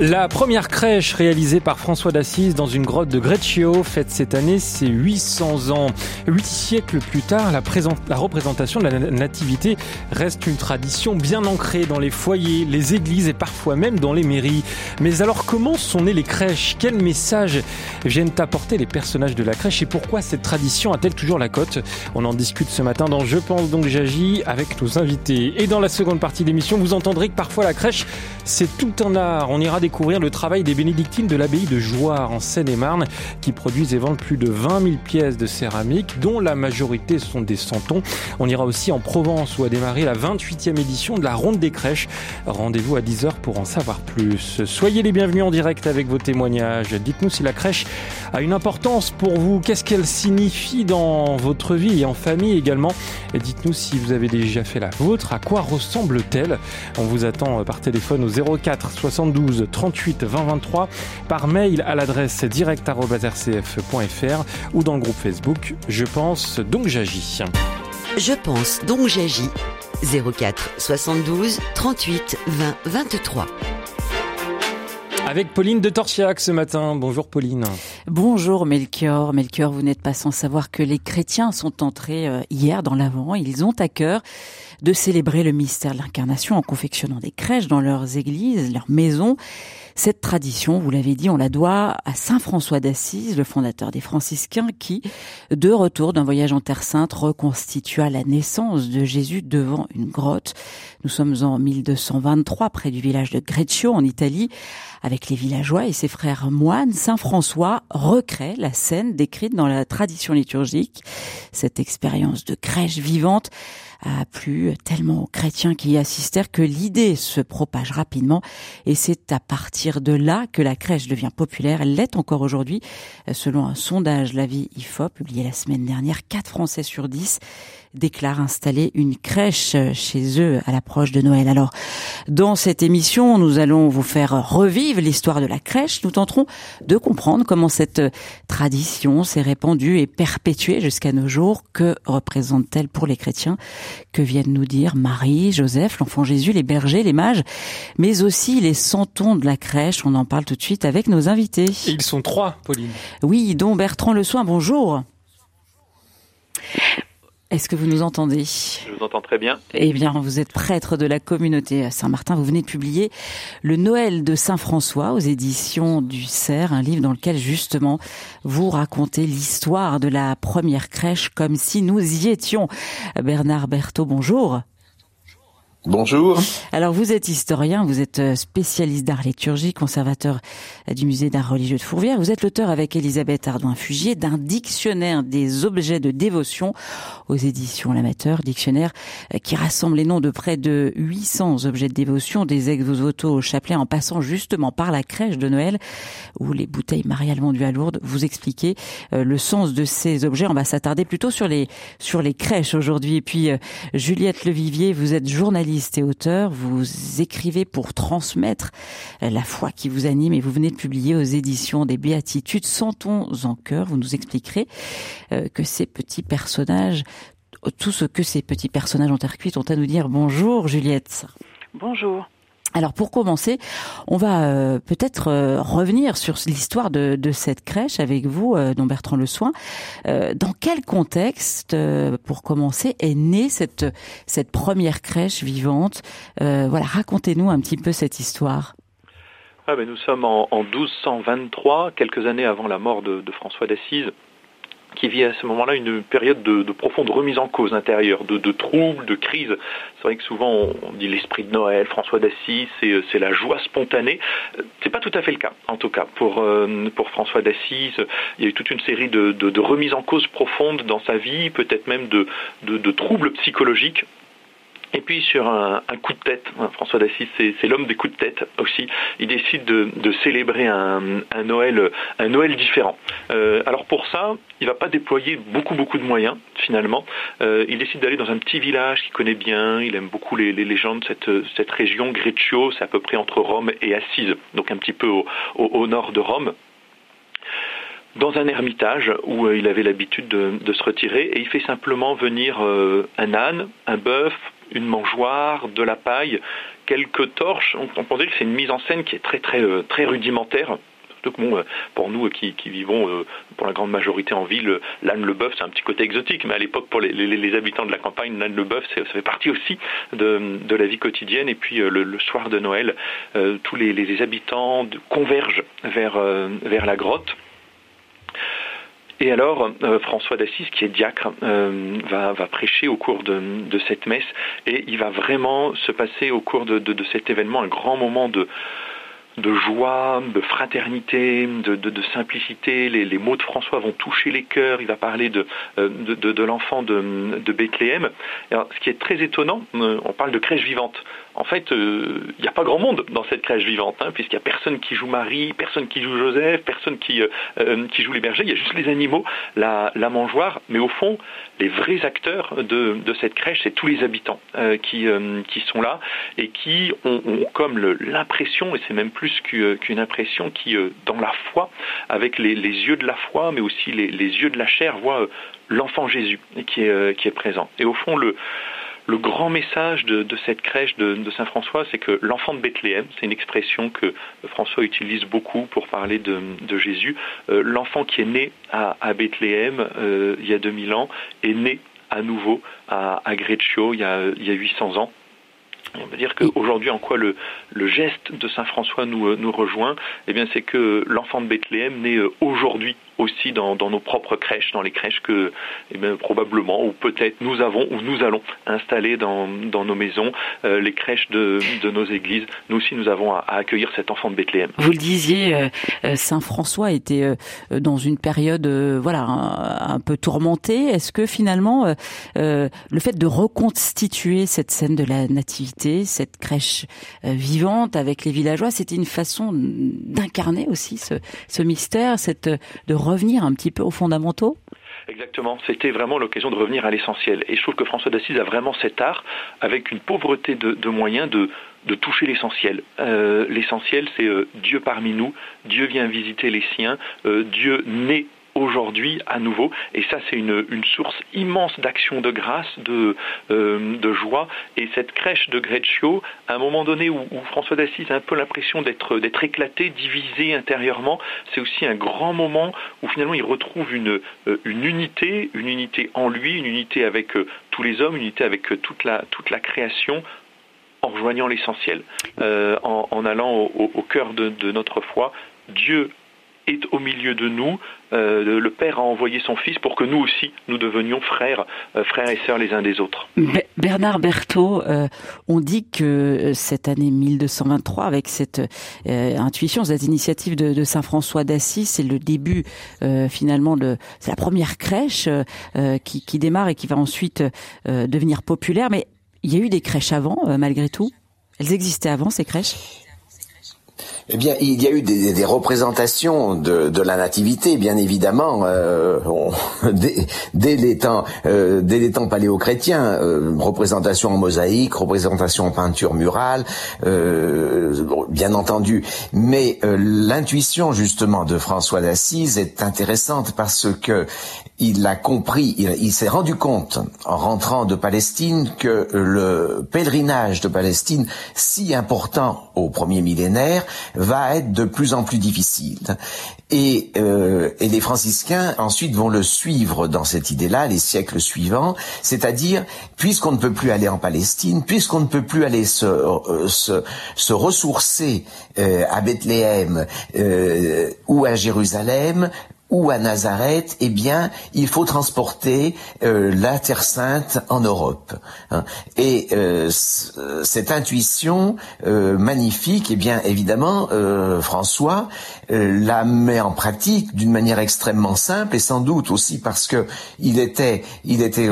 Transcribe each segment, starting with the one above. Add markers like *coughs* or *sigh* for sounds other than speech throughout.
La première crèche réalisée par François d'Assise dans une grotte de Greccio fête cette année ses 800 ans. Huit siècles plus tard, la, la, représentation de la nativité reste une tradition bien ancrée dans les foyers, les églises et parfois même dans les mairies. Mais alors comment sont nées les crèches? Quels messages viennent apporter les personnages de la crèche et pourquoi cette tradition a-t-elle toujours la cote? On en discute ce matin dans Je pense donc j'agis avec nos invités. Et dans la seconde partie de l'émission, vous entendrez que parfois la crèche, c'est tout un art. On ira découvrir le travail des bénédictines de l'abbaye de Jouarre en Seine-et-Marne qui produisent et vendent plus de 20 000 pièces de céramique dont la majorité sont des santons. On ira aussi en Provence où a démarré la 28e édition de la Ronde des crèches. Rendez-vous à 10h pour en savoir plus. Soyez les bienvenus en direct avec vos témoignages. Dites-nous si la crèche a une importance pour vous. Qu'est-ce qu'elle signifie dans votre vie et en famille également? Dites-nous si vous avez déjà fait la vôtre. À quoi ressemble-t-elle? On vous attend par téléphone au 04 72 38 2023 par mail à l'adresse direct.rcf.fr ou dans le groupe Facebook Je pense donc j'agis. Je pense donc j'agis 04 72 38 20 23. Avec Pauline de Torsiac ce matin. Bonjour Pauline. Bonjour Melchior. Melchior, vous n'êtes pas sans savoir que les chrétiens sont entrés euh, hier dans l'Avent. Ils ont à cœur de célébrer le mystère de l'incarnation en confectionnant des crèches dans leurs églises, leurs maisons. Cette tradition, vous l'avez dit, on la doit à Saint François d'Assise, le fondateur des franciscains, qui, de retour d'un voyage en Terre Sainte, reconstitua la naissance de Jésus devant une grotte. Nous sommes en 1223, près du village de Greccio, en Italie. Avec les villageois et ses frères moines, Saint François recrée la scène décrite dans la tradition liturgique. Cette expérience de crèche vivante a plu tellement aux chrétiens qui y assistèrent que l'idée se propage rapidement et c'est à partir de là que la crèche devient populaire. Elle l'est encore aujourd'hui. Selon un sondage La Vie IFOP publié la semaine dernière, 4 Français sur 10 déclarent installer une crèche chez eux à l'approche de Noël. Alors, dans cette émission, nous allons vous faire revivre l'histoire de la crèche. Nous tenterons de comprendre comment cette tradition s'est répandue et perpétuée jusqu'à nos jours. Que représente-t-elle pour les chrétiens? Que viennent nous dire Marie, Joseph, l'enfant Jésus, les bergers, les mages, mais aussi les santons de la crèche? On en parle tout de suite avec nos invités. ils sont trois, Pauline. Oui, dont Bertrand Le Soin, bonjour. Est-ce que vous nous entendez? Je vous entends très bien. Eh bien, vous êtes prêtre de la communauté Saint-Martin. Vous venez de publier Le Noël de Saint-François aux éditions du Cerf, un livre dans lequel justement vous racontez l'histoire de la première crèche comme si nous y étions. Bernard Berthaud, bonjour. Bonjour. Alors vous êtes historien, vous êtes euh, spécialiste d'art liturgique, conservateur euh, du musée d'art religieux de Fourvière. Vous êtes l'auteur avec Elisabeth Ardouin-Fugier d'un dictionnaire des objets de dévotion aux éditions L'Amateur, dictionnaire euh, qui rassemble les noms de près de 800 objets de dévotion, des ex-voto au chapelet en passant justement par la crèche de Noël ou les bouteilles mariales vendues à Lourdes. Vous expliquez le sens de ces objets. On va s'attarder plutôt sur les sur les crèches aujourd'hui. Et puis Juliette Levivier, vous êtes journaliste et auteur, vous écrivez pour transmettre la foi qui vous anime et vous venez de publier aux éditions des Béatitudes Sentons en cœur. Vous nous expliquerez euh, que ces petits personnages, tout ce que ces petits personnages ont ont à nous dire. Bonjour Juliette. Bonjour. Alors pour commencer, on va euh, peut-être euh, revenir sur l'histoire de, cette crèche avec vous, euh, don Bertrand Le Soin. dans quel contexte, pour commencer, est née cette cette première crèche vivante? Voilà, racontez-nous un petit peu cette histoire. Ah ben nous sommes en, 1223, quelques années avant la mort de François d'Assise qui vit à ce moment-là une période de, profonde remise en cause intérieure, de, troubles, de crise. C'est vrai que souvent on dit l'esprit de Noël, François d'Assise, c'est la joie spontanée. C'est pas tout à fait le cas, en tout cas pour euh, François d'Assise. Il y a eu toute une série de, remises en cause profondes dans sa vie, peut-être même de troubles psychologiques et puis sur un, coup de tête, hein, François d'Assise, c'est l'homme des coups de tête aussi. Il décide de, célébrer un, Noël, un Noël différent. Euh, alors pour ça, il va pas déployer beaucoup beaucoup de moyens finalement. Euh, il décide d'aller dans un petit village qu'il connaît bien. Il aime beaucoup les, les, gens de cette, région, Greccio, c'est à peu près entre Rome et Assise, donc un petit peu au, au nord de Rome. dans un ermitage où il avait l'habitude de, se retirer et il fait simplement venir un âne, un bœuf, une mangeoire, de la paille, quelques torches. On, peut dire que c'est une mise en scène qui est très très très rudimentaire euh, pour nous qui, vivons euh, pour la grande majorité en ville, l'âne le bœuf, c'est un petit côté exotique, mais à l'époque, pour les, habitants de la campagne, l'âne le bœuf, ça fait partie aussi de, la vie quotidienne. Et puis euh, le, soir de Noël, tous les, habitants convergent vers la grotte. Et alors, François d'Assise, qui est diacre, va, prêcher au cours de, cette messe, et il va vraiment se passer au cours de cet événement un grand moment de, joie, de fraternité, de, simplicité. Les, mots de François vont toucher les cœurs. Il va parler de, euh, l'enfant de, Bethléem. ce qui est très étonnant, euh, on parle de crèche vivante en fait, il euh, n'y a pas grand monde dans cette crèche vivante, hein, puisqu'il n'y a personne qui joue Marie, personne qui joue Joseph, personne qui, euh, euh, joue les bergers, il y a juste les animaux, la, mangeoire, mais au fond, les vrais acteurs de, cette crèche, c'est tous les habitants qui, sont là et qui ont, comme l'impression, et c'est même plus qu'une impression, qui, dans la foi, avec les, yeux de la foi, mais aussi les, les yeux de la chair, voient l'enfant Jésus qui est, qui est présent. Et au fond, le le grand message de, cette crèche de, Saint-François, c'est que l'enfant de Bethléem, c'est une expression que François utilise beaucoup pour parler de, Jésus, euh, l'enfant qui est né à, Bethléem euh, il y a 2000 ans est né à nouveau à, à Greccio il y, a, il y a 800 ans. on peut dire qu'aujourd'hui, en quoi le, le, geste de Saint François nous, nous rejoint, eh bien, c'est que l'enfant de Bethléem naît euh, aujourd'hui aussi dans, nos propres crèches, dans les crèches que eh probablement ou peut-être nous avons ou nous allons installer dans, nos maisons, euh, les crèches de, nos églises. Nous aussi, nous avons à, accueillir cet enfant de Bethléem. Vous le disiez, euh, euh, Saint François était dans une période, voilà, un, peu tourmentée. Est-ce que finalement, le fait de reconstituer cette scène de la nativité, cette crèche vivante avec les villageois, c'était une façon d'incarner aussi ce, mystère, cette de revenir un petit peu aux fondamentaux Exactement, c'était vraiment l'occasion de revenir à l'essentiel. Et je trouve que François d'Assise a vraiment cet art, avec une pauvreté de, moyens, de, toucher l'essentiel. Euh, l'essentiel, c'est euh, Dieu parmi nous, Dieu vient visiter les siens, euh, Dieu naît aujourd'hui à nouveau. Et ça, c'est une, source immense d'action de grâce, de, euh, de joie. Et cette crèche de Greccio, à un moment donné où, François d'Assise a un peu l'impression d'être, d'être éclaté, divisé intérieurement, c'est aussi un grand moment où finalement il retrouve une, euh, une unité, une unité en lui, une unité avec euh, tous les hommes, une unité avec toute la, toute la création, en rejoignant l'essentiel, en, allant au, au cœur de, de notre foi. Dieu est au milieu de nous. Euh, le Père a envoyé son Fils pour que nous aussi, nous devenions frères, euh, frères et sœurs les uns des autres. Bernard Berthaud, euh, on dit que cette année 1223, avec cette intuition, cette initiative de, Saint François d'Assise, c'est le début finalement de, c'est la première crèche qui, démarre et qui va ensuite devenir populaire. Mais il y a eu des crèches avant, malgré tout? Elles existaient avant ces crèches? Eh bien, il y a eu des, des représentations de, de, la nativité, bien évidemment, euh, *laughs* dès, dès, les temps, euh, dès les temps paléo-chrétiens, euh, représentation en mosaïque, représentation en peinture murale, euh, bien entendu. Mais euh, l'intuition justement de François d'Assise est intéressante parce que il a compris, il, s'est rendu compte en rentrant de Palestine que le pèlerinage de Palestine, si important au premier millénaire, va être de plus en plus difficile. Et, euh, et les franciscains ensuite vont le suivre dans cette idée-là les siècles suivants, c'est-à-dire puisqu'on ne peut plus aller en Palestine, puisqu'on ne peut plus aller se, euh, se, se ressourcer euh, à Bethléem euh, ou à Jérusalem, ou à Nazareth, eh bien, il faut transporter euh, la Terre Sainte en Europe. Hein. Et euh, cette intuition euh, magnifique, eh bien, évidemment, François la met en pratique d'une manière extrêmement simple et sans doute aussi parce que il était, il était,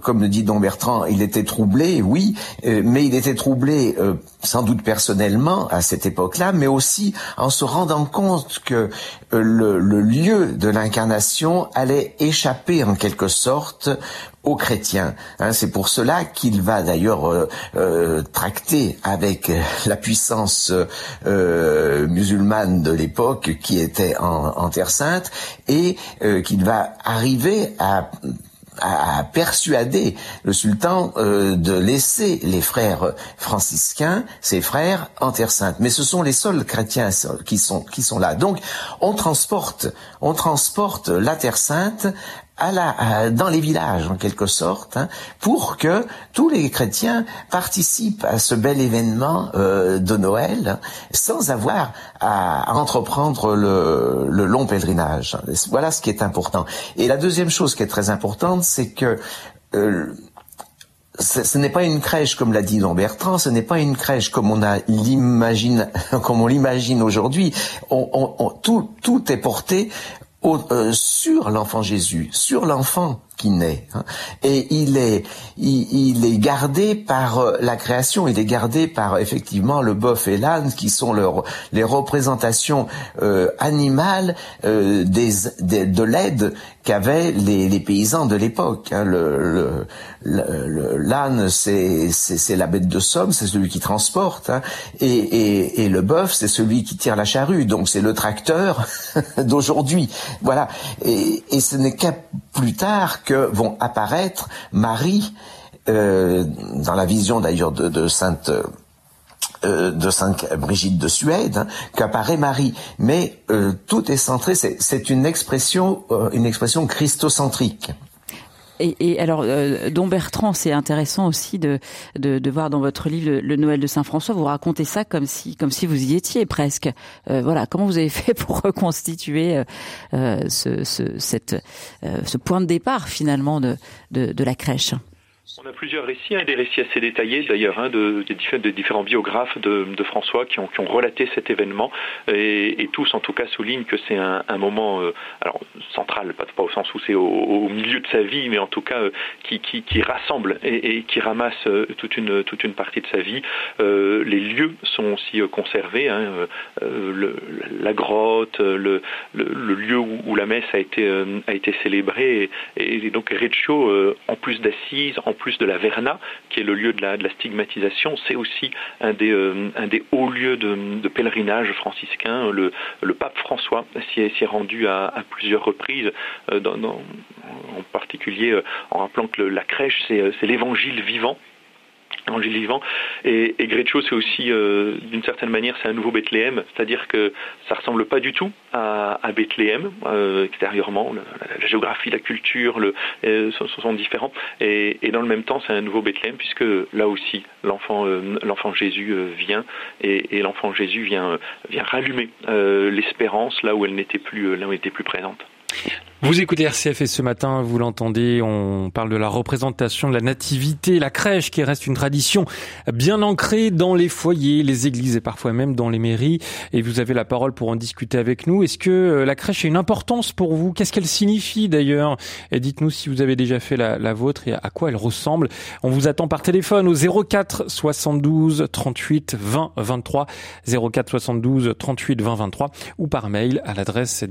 comme le dit Don Bertrand, il était troublé, oui, mais il était troublé sans doute personnellement à cette époque-là, mais aussi en se rendant compte que euh, le, lieu de l'incarnation allait échapper en quelque sorte aux chrétiens. Hein, c'est pour cela qu'il va d'ailleurs euh, euh, tracter avec la puissance musulmane de l'époque qui était en, en Terre Sainte et qu'il va arriver à a persuadé le sultan euh, de laisser les frères franciscains, ses frères, en Terre Sainte. Mais ce sont les seuls chrétiens qui sont qui sont là. Donc on transporte on transporte la Terre Sainte à la, dans les villages en quelque sorte, hein, pour que tous les chrétiens participent à ce bel événement euh, de Noël sans avoir à, entreprendre le, long pèlerinage. Voilà ce qui est important. Et la deuxième chose qui est très importante, c'est que euh, ce, n'est pas une crèche comme l'a dit Don Bertrand, ce n'est pas une crèche comme on l'imagine, *laughs* comme on l'imagine aujourd'hui. Tout est porté euh, sur l'enfant Jésus, sur l'enfant qui naît. Hein. Et il est, il, est gardé par euh, la création, il est gardé par effectivement le bœuf et l'âne qui sont leur, les représentations euh, animales euh, des, de l'aide qu'avaient les, paysans de l'époque. Hein. Le, l'âne, c'est, c'est, la bête de somme, c'est celui qui transporte, hein. et, et, et le bœuf, c'est celui qui tire la charrue. Donc c'est le tracteur *laughs* d'aujourd'hui. Voilà. Et, et ce n'est qu'à plus tard que vont apparaître Marie, euh, dans la vision d'ailleurs de, de Sainte euh, de Sainte Brigitte de Suède, hein, qu'apparaît Marie. Mais euh, tout est centré, c'est une expression, une expression christocentrique. Et, alors, euh, Don Bertrand, c'est intéressant aussi de, de, voir dans votre livre le, Noël de Saint François, vous racontez ça comme si comme si vous y étiez presque. Euh, voilà, comment vous avez *laughs* fait pour reconstituer euh, euh ce, ce, cette, ce point de départ finalement de, de la crèche? On a plusieurs récits, hein, des récits assez détaillés d'ailleurs, hein, différents biographes de, François qui ont, relaté cet événement, et, tous en tout cas soulignent que c'est un, moment euh, alors central, pas, au sens où c'est au, milieu de sa vie, mais en tout cas euh, qui, rassemble et, qui ramasse euh, toute, une, partie de sa vie. les lieux sont aussi conservés, hein, la grotte, le, lieu où, la messe a été, célébrée, et, donc Reccio, en plus d'assises, plus de la Verna, qui est le lieu de la, stigmatisation, c'est aussi un des, euh, hauts lieux de, pèlerinage franciscain. Le, le, pape François s'y est, rendu à, plusieurs reprises, euh, en particulier euh, en rappelant que la crèche, c'est l'évangile vivant Angile vivant. Et, et c'est aussi, euh, d'une certaine manière, c'est un nouveau Bethléem, c'est-à-dire que ça ressemble pas du tout à, à Bethléem euh, extérieurement. La, géographie, la culture, le, euh, sont, différents. Et, et, dans le même temps, c'est un nouveau Bethléem puisque là aussi, l'enfant, l'enfant Jésus vient et, et l'enfant Jésus vient, vient rallumer l'espérance là où elle n'était plus, là où elle plus présente. Vous écoutez RCF et ce matin, vous l'entendez, on parle de la représentation de la nativité, la crèche qui reste une tradition bien ancrée dans les foyers, les églises et parfois même dans les mairies. Et vous avez la parole pour en discuter avec nous. Est-ce que euh, la crèche a une importance pour vous? Qu'est-ce qu'elle signifie d'ailleurs? Et dites-nous si vous avez déjà fait la, vôtre et à quoi elle ressemble. On vous attend par téléphone au 04 72 38 20 23, 04 72 38 20 23 ou par mail à l'adresse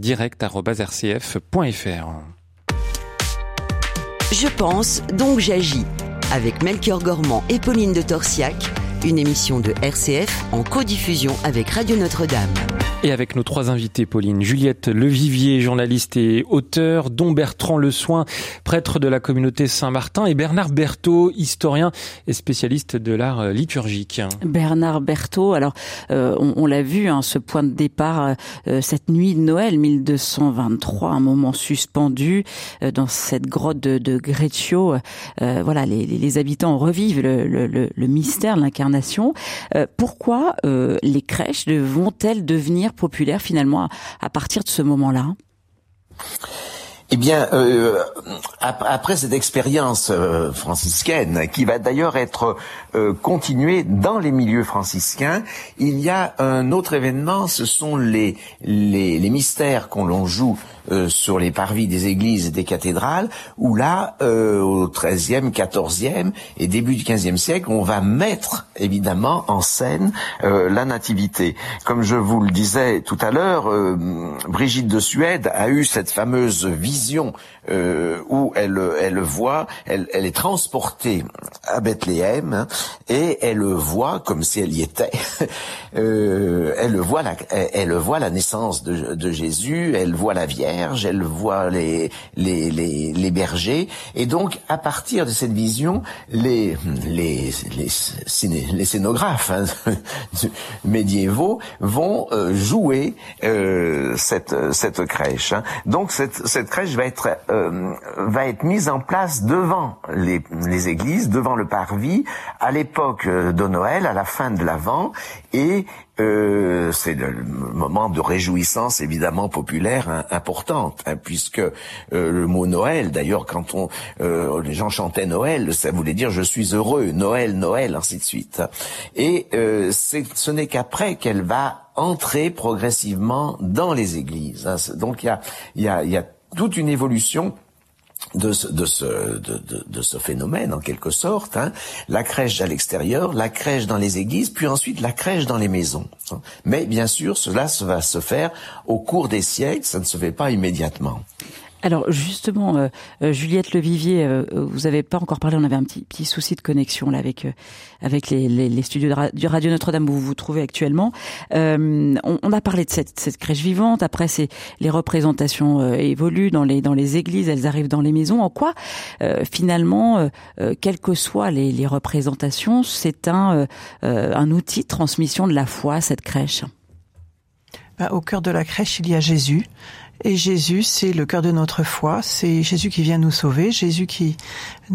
Je pense, donc j'agis. Avec Melchior Gormand et Pauline de Torsiac, une émission de RCF en codiffusion avec Radio Notre-Dame. Et avec nos trois invités, Pauline, Juliette Levivier, journaliste et auteur, Don Bertrand Le Soin, prêtre de la communauté Saint-Martin, et Bernard Berthaud, historien et spécialiste de l'art euh, liturgique. Bernard Berthaud, alors euh, on, l'a vu, hein, ce point de départ, euh, cette nuit de Noël 1223, un moment suspendu dans cette grotte de, de Greccio. voilà, les, les, habitants revivent le, le, le mystère, l'incarnation. Pourquoi les crèches vont-elles devenir populaire finalement à, partir de ce moment-là? Eh bien, euh, après cette expérience euh, franciscaine, qui va d'ailleurs être euh, continuée dans les milieux franciscains, il y a un autre événement, ce sont les, mystères qu'on l'on joue euh, sur les parvis des églises et des cathédrales, où là, euh, au XIIIe, XIVe et début du XVe siècle, on va mettre évidemment en scène euh, la nativité. Comme je vous le disais tout à l'heure, Brigitte de Suède a eu cette fameuse vision où elle, elle voit, elle, elle est transportée à Bethléem hein, et elle voit comme si elle y était. *laughs* elle voit la, elle, voit la naissance de, de Jésus, elle voit la Vierge elle voit les, les, les, les, bergers, et donc à partir de cette vision, les, les, les, les scénographes hein, *laughs* médiévaux vont euh, jouer euh, cette, cette crèche. Hein. Donc cette, cette crèche va être, euh, va être mise en place devant les, les églises, devant le parvis, à l'époque de Noël, à la fin de l'Avent, et euh, c'est le moment de réjouissance évidemment populaire hein, importante, hein, puisque euh, le mot Noël, d'ailleurs, quand on euh, les gens chantaient Noël, ça voulait dire je suis heureux, Noël, Noël, ainsi de suite. Et ce n'est qu'après qu'elle va entrer progressivement dans les églises. Hein. Donc il y a, y, a, y a toute une évolution de ce, phénomène en quelque sorte, hein. la crèche à l'extérieur, la crèche dans les églises, puis ensuite la crèche dans les maisons. Hein. Mais bien sûr, cela va se faire au cours des siècles, ça ne se fait pas immédiatement. Alors justement, euh, euh, Juliette Levivier, euh, vous avez pas encore parlé, on avait un petit, petit souci de connexion là avec avec les, les, studios du Radio Notre-Dame où vous vous trouvez actuellement. On, on, a parlé de cette, cette crèche vivante. Après, c'est les représentations évoluent dans les dans les églises, elles arrivent dans les maisons. En quoi, finalement, quelles que soient les, les représentations, c'est un un outil de transmission de la foi cette crèche? Bah, au cœur de la crèche, il y a Jésus. Et Jésus, c'est le cœur de notre foi, c'est Jésus qui vient nous sauver, Jésus qui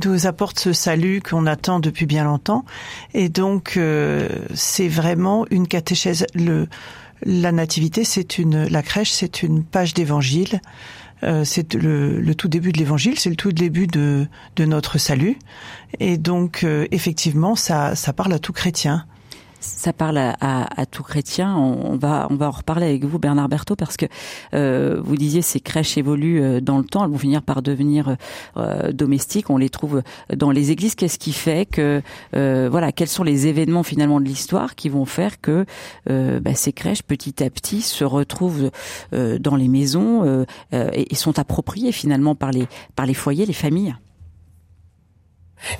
nous apporte ce salut qu'on attend depuis bien longtemps. Et donc, euh, c'est vraiment une catéchèse. Le, la nativité, c'est une, la crèche, c'est une page d'évangile. Euh, c'est le, le, tout début de l'évangile, c'est le tout début de, de notre salut. Et donc, euh, effectivement, ça, ça parle à tout chrétien ça parle à, à, tout chrétien. On, va on va en reparler avec vous, Bernard Berthaud, parce que euh, vous disiez ces crèches évoluent euh, dans le temps, elles vont finir par devenir euh, domestiques. On les trouve dans les églises. Qu'est-ce qui fait que euh, voilà, quels sont les événements finalement de l'histoire qui vont faire que euh, bah, ces crèches petit à petit se retrouvent dans les maisons et, et sont appropriées finalement par les par les foyers, les familles?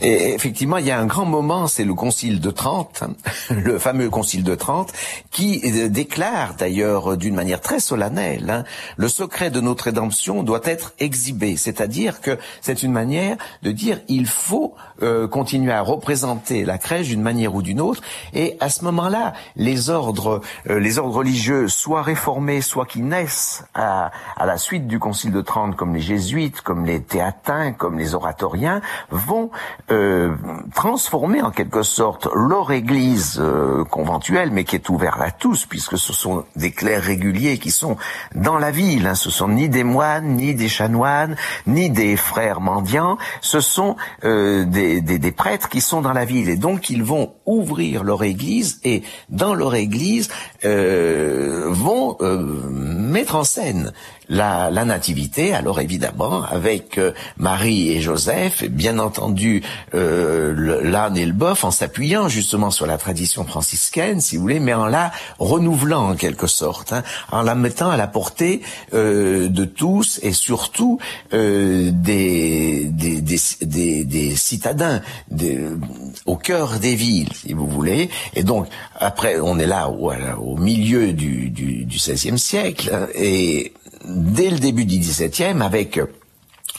Et effectivement, il y a un grand moment, c'est le Concile de Trente, *laughs* le fameux Concile de Trente, qui euh, déclare d'ailleurs d'une manière très solennelle, hein, le secret de notre rédemption doit être exhibé, c'est-à-dire que c'est une manière de dire il faut euh, continuer à représenter la crèche d'une manière ou d'une autre, et à ce moment-là, les ordres, euh, les ordres religieux, soit réformés, soit qui naissent à, à la suite du Concile de Trente, comme les jésuites, comme les théatins, comme les oratoriens, vont euh, transformer en quelque sorte leur église euh, conventuelle, mais qui est ouverte à tous, puisque ce sont des clercs réguliers qui sont dans la ville. Hein. Ce sont ni des moines, ni des chanoines, ni des frères mendiants. Ce sont euh, des, des, des, prêtres qui sont dans la ville. Et donc, ils vont ouvrir leur église et, dans leur église, euh, vont mettre en scène la, la, nativité, alors évidemment avec euh, Marie et Joseph, bien entendu euh, l'âne et le bœuf, en s'appuyant justement sur la tradition franciscaine, si vous voulez, mais en la renouvelant en quelque sorte, hein, en la mettant à la portée euh, de tous et surtout euh, des, des, des, des, citadins au cœur des villes, si vous voulez. Et donc après, on est là au, au milieu du, du, du XVIe siècle hein, et dès le début du XVIIe avec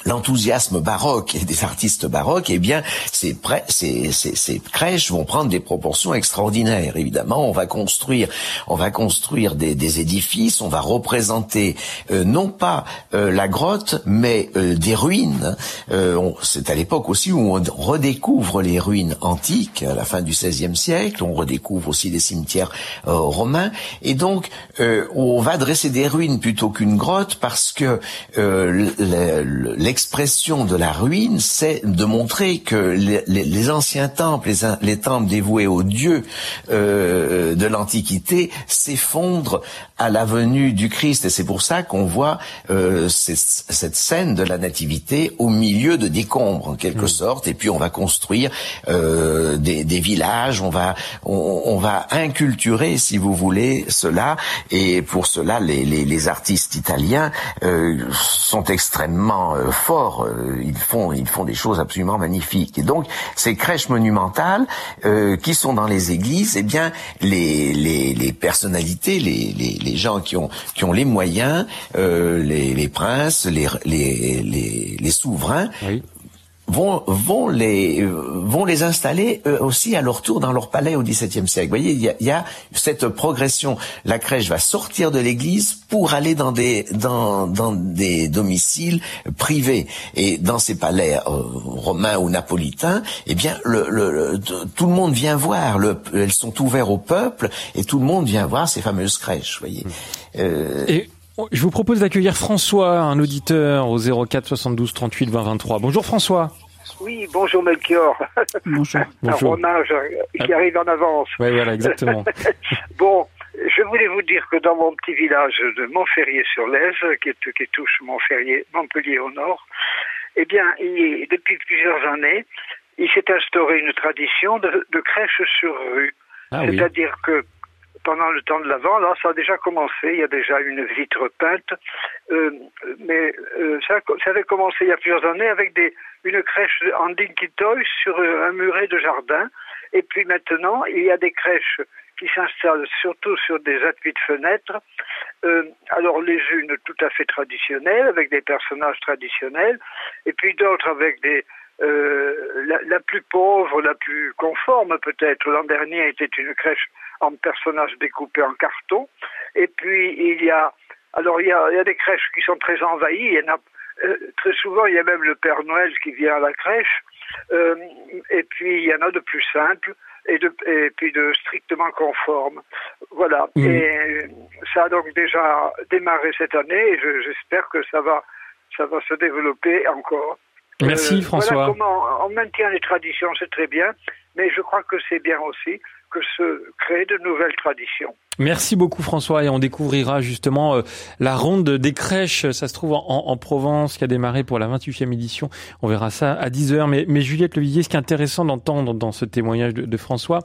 l'enthousiasme baroque et des artistes baroques, eh bien, ces, ces, crèches vont prendre des proportions extraordinaires. Évidemment, on va construire, on va construire des, édifices, on va représenter euh, non pas euh, la grotte, mais euh, des ruines. C'est à l'époque aussi où on redécouvre les ruines antiques, à la fin du XVIe siècle. On redécouvre aussi des cimetières romains, et donc on va dresser des ruines plutôt qu'une grotte parce que l'expression de la ruine, c'est de montrer que les, les, anciens temples, les, les, temples dévoués aux dieux euh, de l'Antiquité s'effondrent à la venue du Christ. Et c'est pour ça qu'on voit euh, cette scène de la Nativité au milieu de décombres, en quelque mm. sorte. Et puis on va construire euh, des, des, villages, on va, on, on, va inculturer, si vous voulez, cela. Et pour cela, les, les, les artistes italiens euh, sont extrêmement euh, Euh, ils font, ils font des choses absolument magnifiques. Et donc ces crèches monumentales euh, qui sont dans les églises, eh bien les, les, les personnalités, les, les les gens qui ont qui ont les moyens, euh, les, les, princes, les, les, les souverains, vont vont les vont les installer eux aussi à leur tour dans leur palais au XVIIe siècle. Vous voyez, il y a, y a, cette progression. La crèche va sortir de l'église pour aller dans des dans dans des domiciles privés et dans ces palais euh, romains ou napolitains. Eh bien, le, le, tout le monde vient voir. Le, elles sont ouvertes au peuple et tout le monde vient voir ces fameuses crèches. Vous voyez. Mmh. Euh, je vous propose d'accueillir François, un auditeur au 04 72 38 20 23. Bonjour François. Oui, bonjour Melchior. Bonjour. *laughs* un Romain qui arrive en avance. Oui, voilà, exactement. *laughs* bon, je voulais vous dire que dans mon petit village de Montferrier-sur-Lèze, qui, qui, touche Montferrier, Montpellier au nord, eh bien, il, depuis plusieurs années, il s'est instauré une tradition de, de crèche sur rue. Ah C'est-à-dire que pendant le temps de l'Avent, là, ça a déjà commencé. Il y a déjà une vitre peinte, euh, mais euh, ça, avait commencé il y a plusieurs années avec une crèche en dinky-toy sur un muret de jardin. Et puis maintenant, il y a des crèches qui s'installent surtout sur des appuis de fenêtres. Euh, alors les unes tout à fait traditionnelles, avec des personnages traditionnels, et puis d'autres avec des euh, la, la, plus pauvre, la plus conforme peut-être. L'an dernier était une crèche en personnages découpés en carton. Et puis il y a, alors il y a, il y a des crèches qui sont très envahies. Il y en a, euh, très souvent, il y a même le Père Noël qui vient à la crèche. Euh, et puis il y en a de plus simples et, de, et puis de strictement conformes. Voilà. Mmh. Et ça a donc déjà démarré cette année et j'espère que ça va, ça va se développer encore. Merci euh, François. Voilà comment on maintient les traditions, c'est très bien, mais je crois que c'est bien aussi que se créent de nouvelles traditions. Merci beaucoup François et on découvrira justement euh, la ronde des crèches, ça se trouve en, en, Provence qui a démarré pour la 28e édition. On verra ça à 10h. Mais, mais Juliette Levillier, ce qui est intéressant d'entendre dans ce témoignage de, de François,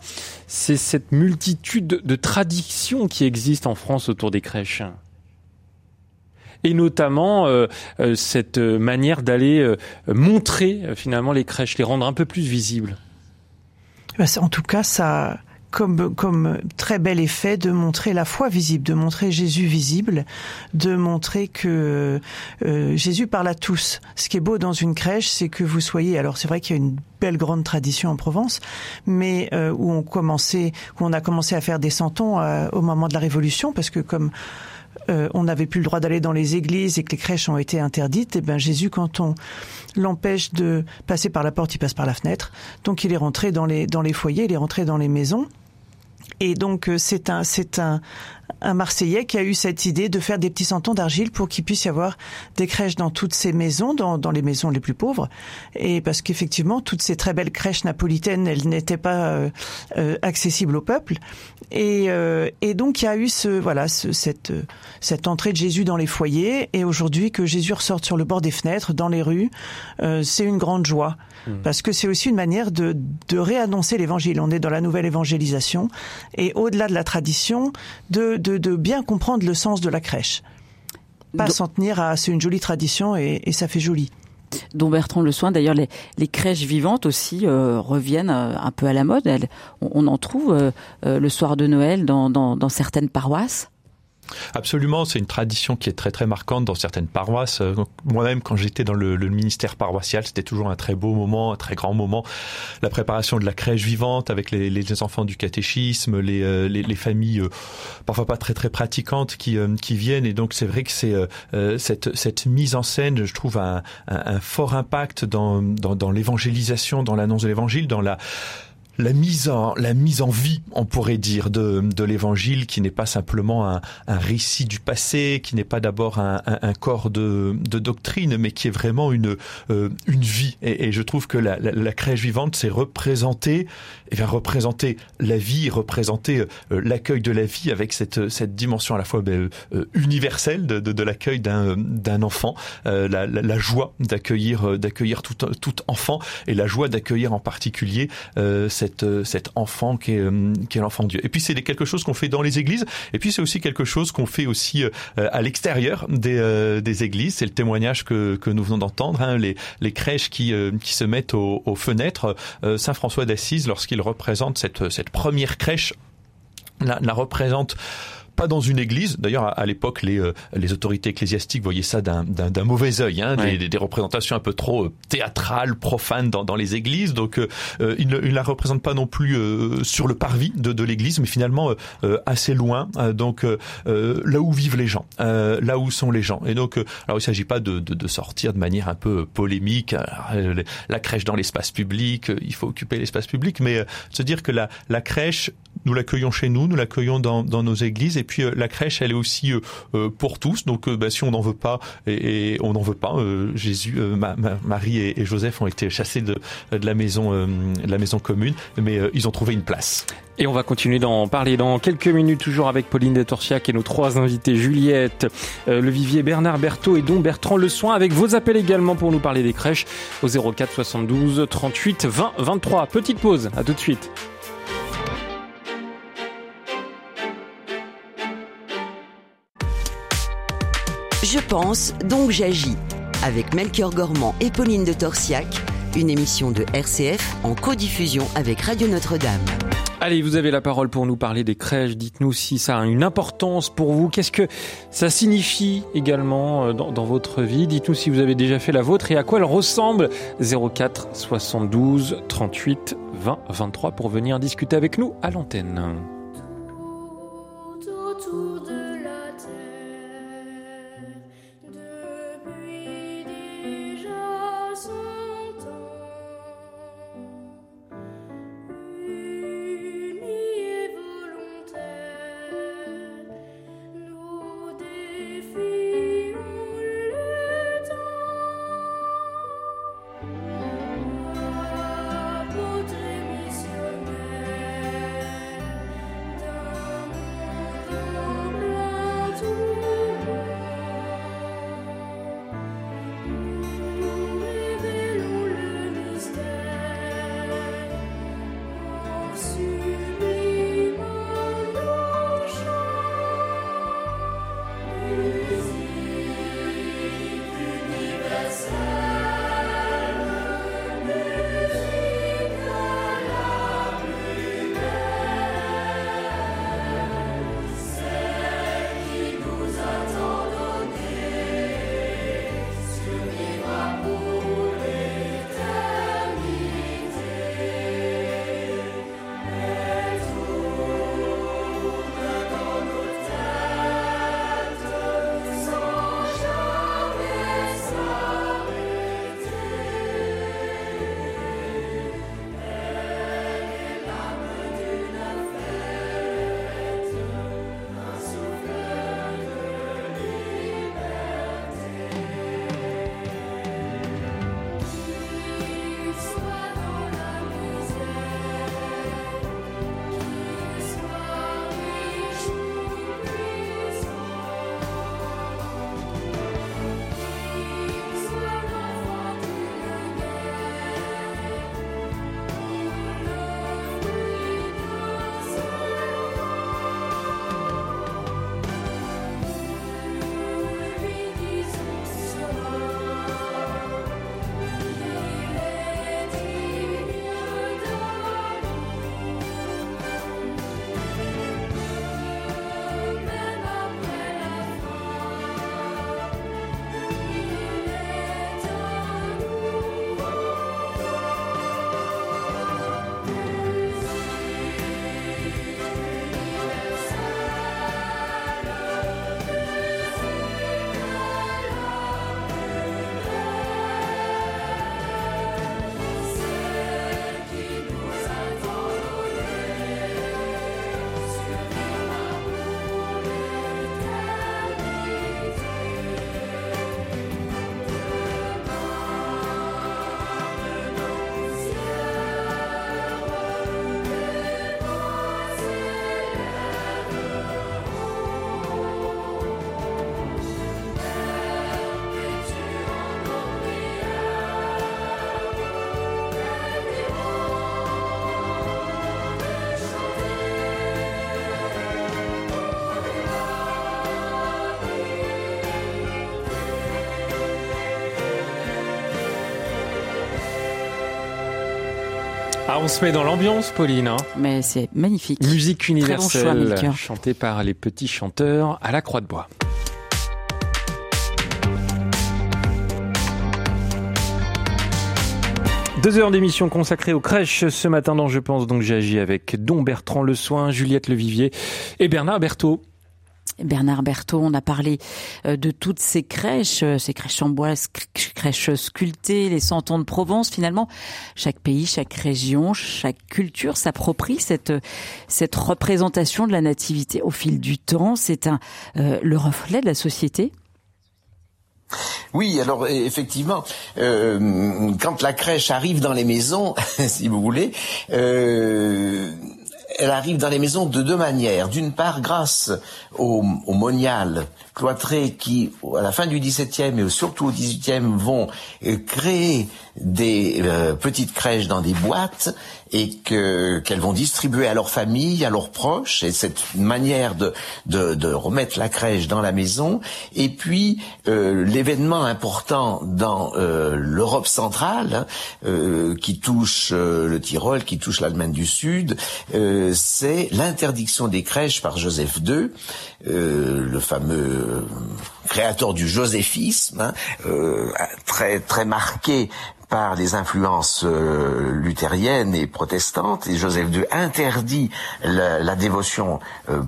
c'est cette multitude de traditions qui existent en France autour des crèches et notamment euh, euh, cette manière d'aller euh, montrer finalement les crèches, les rendre un peu plus visibles. Bah, en tout cas, ça comme, comme très bel effet de montrer la foi visible, de montrer Jésus visible, de montrer que euh, Jésus parle à tous. Ce qui est beau dans une crèche, c'est que vous soyez. Alors c'est vrai qu'il y a une belle grande tradition en Provence, mais euh, où on commençait, où on a commencé à faire des santons euh, au moment de la Révolution, parce que comme euh, on n'avait plus le droit d'aller dans les églises et que les crèches ont été interdites, et eh ben Jésus, quand on l'empêche de passer par la porte, il passe par la fenêtre. Donc il est rentré dans les dans les foyers, il est rentré dans les maisons. Et donc euh, c'est un c'est un, un Marseillais qui a eu cette idée de faire des petits santons d'argile pour qu'il puisse y avoir des crèches dans toutes ces maisons, dans, dans les maisons les plus pauvres. Et parce qu'effectivement, toutes ces très belles crèches napolitaines, elles n'étaient pas euh, euh, accessibles au peuple. Et, euh, et, donc, il y a eu ce, voilà, ce, cette, cette entrée de Jésus dans les foyers. Et aujourd'hui, que Jésus ressorte sur le bord des fenêtres, dans les rues, c'est une grande joie. Mmh. Parce que c'est aussi une manière de, de réannoncer l'évangile. On est dans la nouvelle évangélisation. Et au-delà de la tradition, de, de de, bien comprendre le sens de la crèche. Pas s'en tenir à c'est une jolie tradition et, ça fait joli dont Bertrand Le Soin. D'ailleurs, les, crèches vivantes aussi euh, reviennent euh, un peu à la mode. on, en trouve euh, le soir de Noël dans, certaines paroisses. Absolument, c'est une tradition qui est très très marquante dans certaines paroisses. Euh, moi-même, quand j'étais dans le, ministère paroissial, c'était toujours un très beau moment, un très grand moment. La préparation de la crèche vivante avec les, enfants du catéchisme, les, euh, les, familles euh, parfois pas très très pratiquantes qui, viennent. Et donc c'est vrai que c'est cette, mise en scène, je trouve, un, un, fort impact dans l'évangélisation, dans l'annonce de l'évangile, dans la la mise en la mise en vie, on pourrait dire, de, de l'Évangile, qui n'est pas simplement un, un, récit du passé, qui n'est pas d'abord un, un, corps de, de, doctrine, mais qui est vraiment une euh, une vie. Et, et, je trouve que la, la, la crèche vivante, c'est représenter, et va représenter la vie, représenter euh, l'accueil de la vie avec cette cette dimension à la fois ben, euh, universelle de, de, de l'accueil d'un d'un enfant, la, la, la, joie d'accueillir d'accueillir tout tout enfant et la joie d'accueillir en particulier cette, euh, cet enfant qui est, euh, qui est Dieu. Et puis c'est quelque chose qu'on fait dans les églises, et puis c'est aussi quelque chose qu'on fait aussi euh, à l'extérieur des, églises. C'est le témoignage que, nous venons d'entendre, hein, les, crèches qui, se mettent aux, fenêtres. Saint François d'Assise, lorsqu'il représente cette, cette première crèche, la représente pas dans une église. D'ailleurs, à, l'époque, les, euh, les autorités ecclésiastiques voyaient ça d'un mauvais œil, hein, des, des, représentations un peu trop euh, théâtrales, profanes dans, dans les églises. Donc, euh, ils ne la représentent pas non plus sur le parvis de, de l'église, mais finalement assez loin. donc, là où vivent les gens, là où sont les gens. Et donc, alors il s'agit pas de, de, de, sortir de manière un peu polémique. la crèche dans l'espace public, il faut occuper l'espace public, mais se dire que la, la crèche, nous l'accueillons chez nous, nous l'accueillons dans, dans nos églises et puis euh, la crèche, elle est aussi euh, euh, pour tous. Donc bah, si on n'en veut pas, et, on n'en veut pas, Jésus, Marie et, Joseph ont été chassés de, de la maison, de la maison commune, mais ils ont trouvé une place. Et on va continuer d'en parler dans quelques minutes, toujours avec Pauline de Torsiac et nos trois invités, Juliette, Le Vivier, Bernard Berthaud et Don Bertrand Le Soin, avec vos appels également pour nous parler des crèches au 04 72 38 20 23. Petite pause, à tout de suite. Je pense, donc j'agis. Avec Melchior Gormand et Pauline de Torsiac, une émission de RCF en codiffusion avec Radio Notre-Dame. Allez, vous avez la parole pour nous parler des crèches. Dites-nous si ça a une importance pour vous. Qu'est-ce que ça signifie également euh, dans, votre vie? Dites-nous si vous avez déjà fait la vôtre et à quoi elle ressemble. 04 72 38 20 23 pour venir discuter avec nous à l'antenne. On se met dans l'ambiance, Pauline. Hein. Mais c'est magnifique. Musique universelle, chantée par les petits chanteurs à la Croix de Bois. Deux heures d'émission consacrées aux crèches ce matin dans Je pense donc j'ai agi avec Don Bertrand Le Soin, Juliette Levivier et Bernard Berthaud. Bernard Berthaud, on a parlé euh, de toutes ces crèches, euh, ces crèches en bois, crèches sculptées, les cent ans de Provence. Finalement, chaque pays, chaque région, chaque culture s'approprie cette cette représentation de la nativité au fil du temps. C'est un euh, le reflet de la société. Oui, alors effectivement, euh, quand la crèche arrive dans les maisons, *laughs* si vous voulez, euh, elle arrive dans les maisons de deux manières. D'une part, grâce au, au monial cloîtré qui, à la fin du XVIIe et surtout au XVIIIe, vont euh, créer des petites crèches dans des boîtes et que qu'elles vont distribuer à leur famille, à leurs proches, et cette manière de de, de remettre la crèche dans la maison. Et puis euh, l'événement important dans euh, l'Europe centrale, hein, euh, qui touche euh, le Tyrol, qui touche l'Allemagne du Sud, euh, c'est l'interdiction des crèches par Joseph II, le fameux créateur du joséphisme, hein, très très marqué par les influences euh, luthériennes et protestantes, et Joseph II interdit la, dévotion euh,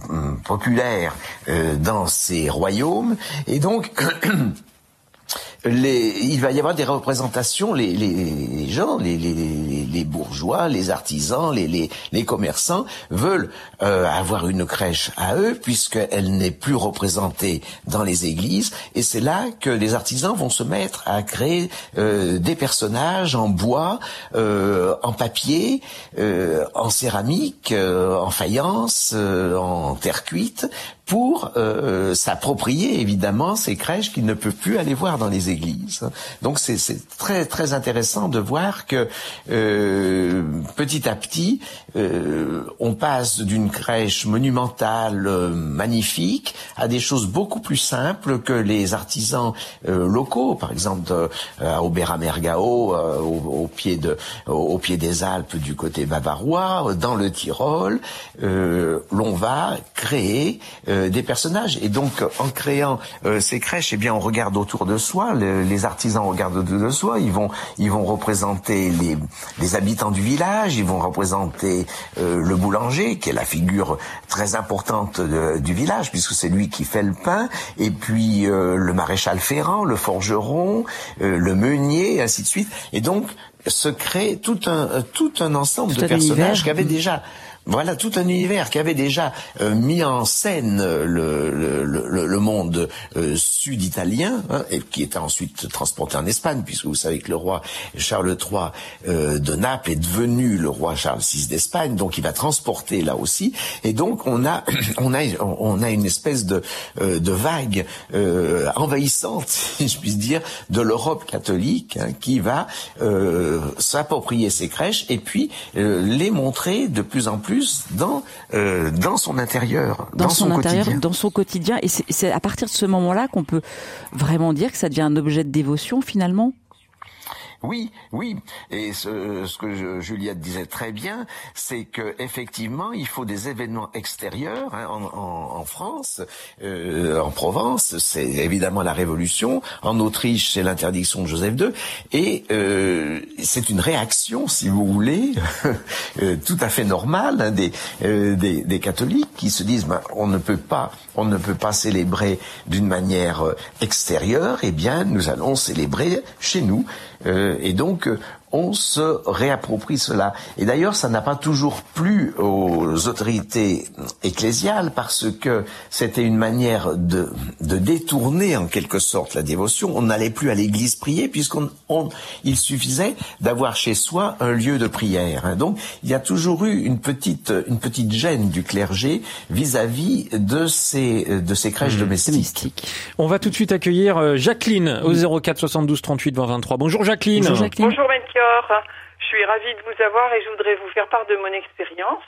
populaire euh, dans ses royaumes, et donc *clears throat* il va y avoir des représentations, les, les, gens, les, les, bourgeois, les artisans, les, les, commerçants veulent euh, avoir une crèche à eux puisqu'elle n'est plus représentée dans les églises et c'est là que les artisans vont se mettre à créer euh, des personnages en bois, euh, en papier, en céramique, en faïence, en terre cuite pour s'approprier évidemment ces crèches qu'ils ne peuvent plus aller voir dans les églises. Donc c'est très très intéressant de voir que euh, petit à petit, euh, on passe d'une crèche monumentale euh, magnifique à des choses beaucoup plus simples que les artisans locaux, par exemple à Aubert-Mergao, au, pied au, pied des Alpes du côté bavarois, dans le Tyrol, l'on va créer des personnages. Et donc en créant ces crèches, eh bien on regarde autour de soi les artisans regardent de, de soi, ils vont, ils vont représenter les, les habitants du village, ils vont représenter euh, le boulanger, qui est la figure très importante du village, puisque c'est lui qui fait le pain, et puis euh, le maréchal ferrant, le forgeron, euh, le meunier, et ainsi de suite. Et donc se crée tout un, tout un ensemble de personnages qui avaient déjà voilà tout un univers qui avait déjà euh, mis en scène euh, le, monde euh, sud-italien hein, et qui était ensuite transporté en Espagne, puisque vous savez que le roi Charles III de Naples est devenu le roi Charles VI d'Espagne, donc il va transporter là aussi. Et donc on a *clears throat* on a on a une espèce de de vague envahissante, *laughs* si je puis dire, de l'Europe catholique hein, qui va s'approprier ces crèches et puis les montrer de plus en plus dans euh, dans son intérieur, dans, son, intérieur, dans son quotidien. Et c'est à partir de ce moment-là qu'on peut vraiment dire que ça devient un objet de dévotion finalement? Oui, oui. Et ce, que Juliette disait très bien, c'est que effectivement, il faut des événements extérieurs hein, en, France, euh, en Provence, c'est évidemment la Révolution. En Autriche, c'est l'interdiction de Joseph II, et euh, c'est une réaction, si vous voulez, *laughs* euh, tout à fait normale hein, des, des, catholiques qui se disent ben, on ne peut pas, on ne peut pas célébrer d'une manière extérieure. Eh bien, nous allons célébrer chez nous. Euh, et donc, on se réapproprie cela. Et d'ailleurs, ça n'a pas toujours plu aux autorités ecclésiales parce que c'était une manière de, de, détourner en quelque sorte la dévotion. On n'allait plus à l'église prier puisqu'on il suffisait d'avoir chez soi un lieu de prière. Donc, il y a toujours eu une petite une petite gêne du clergé vis-à-vis de ces de ces crèches mmh, domestiques. On va tout de suite accueillir euh, Jacqueline au 04 72 38 20 23. Bonjour Jacqueline. Bonjour Jacqueline. Bonjour je suis ravie de vous avoir et je voudrais vous faire part de mon expérience.